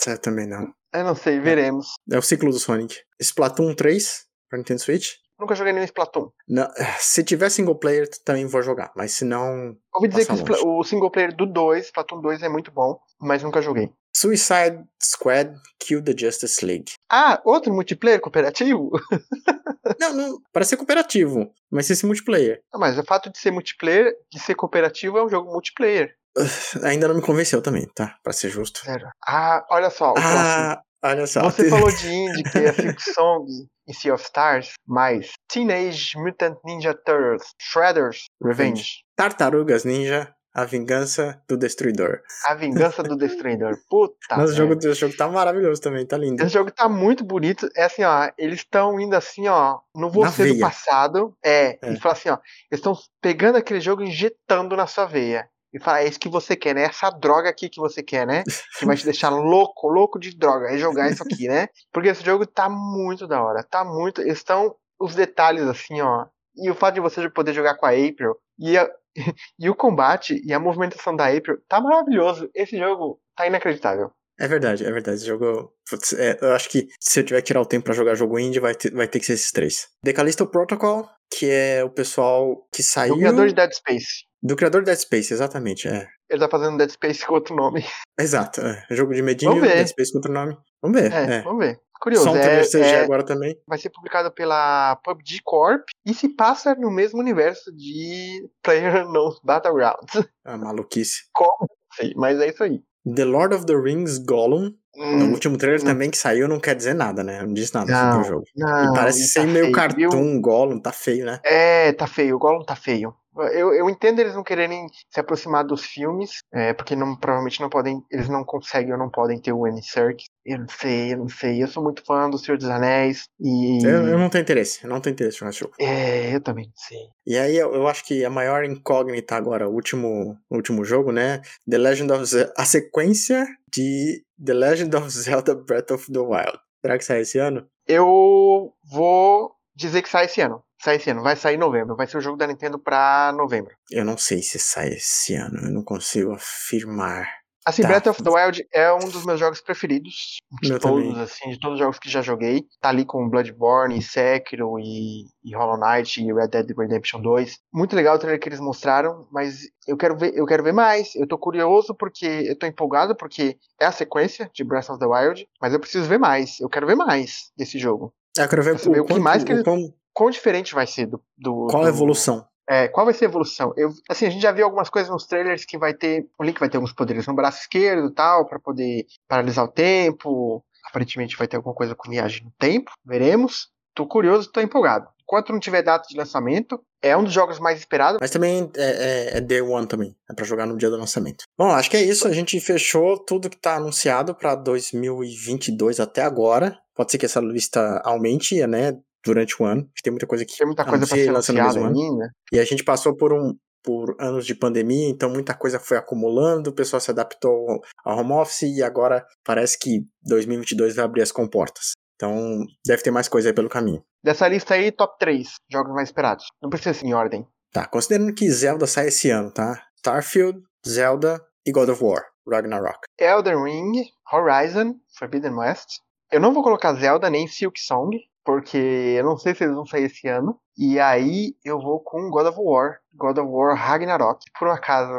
Você também não. Eu não sei, veremos. É o ciclo do Sonic. Splatoon 3 pra Nintendo Switch. Nunca joguei nenhum Splatoon. Não, se tiver single player, também vou jogar. Mas se não. Ouvi dizer que Passa o single player do 2, Splatoon 2, é muito bom, mas nunca joguei. Suicide Squad Kill the Justice League. Ah, outro multiplayer cooperativo? Não, não. Parece ser cooperativo. Mas se esse multiplayer. Não, mas o fato de ser multiplayer, de ser cooperativo, é um jogo multiplayer. Ainda não me convenceu também, tá? Pra ser justo. Sério. Ah, olha só. Ah, olha só. Você falou de Indie, que é Song e Sea of Stars, mas Teenage Mutant Ninja Turtles, Shredder's Revenge. Tartarugas Ninja, a vingança do destruidor. A Vingança do Destruidor. Puta. Nossa, o jogo, o jogo tá maravilhoso também, tá lindo. Esse jogo tá muito bonito. É assim, ó. Eles estão indo assim, ó, no você do passado. É, É. E fala assim, ó. Eles estão pegando aquele jogo e injetando na sua veia. E fala, é isso que você quer, né? Essa droga aqui que você quer, né? Que vai te deixar louco, louco de droga. É jogar isso aqui, né? Porque esse jogo tá muito da hora. Tá muito. Estão os detalhes assim, ó. E o fato de você poder jogar com a April. E, a- e o combate e a movimentação da April tá maravilhoso. Esse jogo tá inacreditável. É verdade, é verdade. Esse jogo. putz, é, eu acho que se eu tiver que tirar o tempo pra jogar jogo indie, vai ter, vai ter que ser esses três. The Callisto Protocol, que é o pessoal que saiu. O criador de Dead Space. Do criador de Dead Space, exatamente. É. Ele tá fazendo Dead Space com outro nome. Exato. É. Jogo de medinho. Dead Space com outro nome. Vamos ver. É, É. vamos ver. Curioso. Só um é- CG é- agora também. vai ser publicado pela PUBG Corp e se passa no mesmo universo de PlayerUnknown's Battlegrounds. Ah, maluquice. Como? Sei, mas é isso aí. The Lord of the Rings Gollum. O Hum, último trailer não. também que saiu não quer dizer nada, né? Não diz nada Não, sobre o jogo. não, e parece ser tá meio feio, cartoon, viu? Gollum, tá feio, né? É, tá feio. O Gollum tá feio. Eu, eu entendo eles não quererem se aproximar dos filmes, é, porque não, provavelmente não podem, eles não conseguem ou não podem ter o Annie Serkis. Eu não sei, eu não sei. Eu sou muito fã do Senhor dos Anéis e Eu, eu não tenho interesse, eu não tenho interesse nesse jogo. é, eu também não sei. E aí eu, eu acho que a maior incógnita agora, o último, o último jogo, né? The Legend of Zelda, a sequência de The Legend of Zelda Breath of the Wild. Será que sai esse ano? Eu vou dizer que sai esse ano. Sai esse ano, vai sair em novembro. Vai ser o jogo da Nintendo pra novembro. Eu não sei se sai esse ano, eu não consigo afirmar. Assim, Tá. Breath of the Wild é um dos meus jogos preferidos de Meu todos, também. assim, de todos os jogos que já joguei. Tá ali com Bloodborne, Sekiro e, e Hollow Knight e Red Dead Redemption 2. Muito legal o trailer que eles mostraram, mas eu quero ver, eu quero ver mais. Eu tô curioso porque eu tô empolgado porque é a sequência de Breath of the Wild, mas eu preciso ver mais. Eu quero ver mais desse jogo. Eu quero ver o, o que quanto- mais que o eles- quão- Quão diferente vai ser do, do qual a evolução. É, qual vai ser a evolução? Eu, assim, a gente já viu algumas coisas nos trailers que vai ter. O Link vai ter alguns poderes no braço esquerdo e tal, pra poder paralisar o tempo. Aparentemente vai ter alguma coisa com viagem no tempo. Veremos. Tô curioso, tô empolgado. Enquanto não tiver data de lançamento, é um dos jogos mais esperados. Mas também é, é, é Day One também. É pra jogar no dia do lançamento. Bom, acho que é isso. A gente fechou tudo que tá anunciado pra 2022 até agora. Pode ser que essa lista aumente, né? Durante o ano. Que Tem muita coisa que Tem muita coisa e ser lança no anunciada mesmo ano. ainda. E a gente passou por um por anos de pandemia, então muita coisa foi acumulando, o pessoal se adaptou ao home office e agora parece que 2022 vai abrir as comportas. Então deve ter mais coisa aí pelo caminho. Dessa lista aí, top 3 jogos mais esperados. Não precisa ser em ordem. Tá, considerando que Zelda sai esse ano, tá? Starfield, Zelda e God of War, Ragnarok. Elden Ring, Horizon, Forbidden West. Eu não vou colocar Zelda nem Silk Song, porque eu não sei se eles vão sair esse ano. E aí eu vou com God of War, God of War Ragnarok. Por um acaso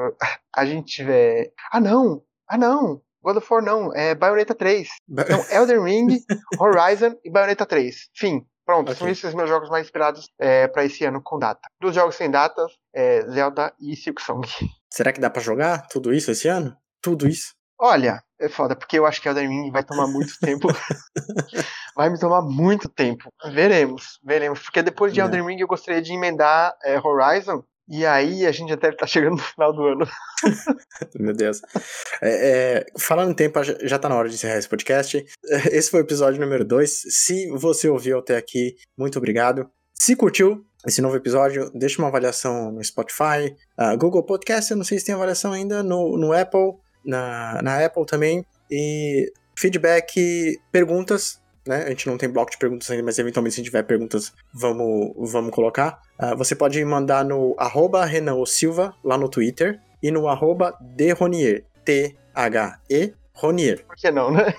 a gente tiver. Ah não! Ah não! God of War não, é Bayonetta 3. Então, Elden Ring, Horizon e Bayonetta 3. Fim. Pronto, são Ok. esses meus jogos mais esperados é, para esse ano com data. Dos jogos sem datas, é, Zelda e Silk Song. Será que dá pra jogar tudo isso esse ano? Tudo isso? Olha, é foda, porque eu acho que Elden Ring vai tomar muito tempo. vai me tomar muito tempo. Veremos, veremos. Porque depois de É. Elden Ring eu gostaria de emendar é, Horizon. E aí a gente já deve estar tá chegando no final do ano. Meu Deus. É, é, falando em tempo, já está na hora de encerrar esse podcast. Esse foi o episódio número 2. Se você ouviu até aqui, muito obrigado. Se curtiu esse novo episódio, deixa uma avaliação no Spotify, uh, Google Podcast, eu não sei se tem avaliação ainda, no, no Apple, na, na Apple também. E feedback, perguntas, né? A gente não tem bloco de perguntas ainda, mas eventualmente se tiver perguntas, vamos, vamos colocar. Uh, você pode mandar no arroba Renan Silva, lá no Twitter, e no arroba T-H-E Ronier. Por que não, né?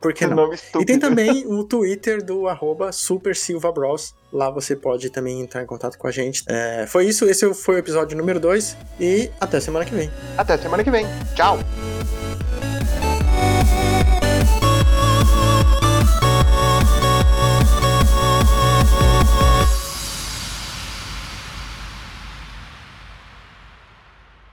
Por que não? E tem também o Twitter do arroba Super Silva Bros. Lá você pode também entrar em contato com a gente. É, foi isso, esse foi o episódio número 2 e até semana que vem. Até semana que vem. Tchau!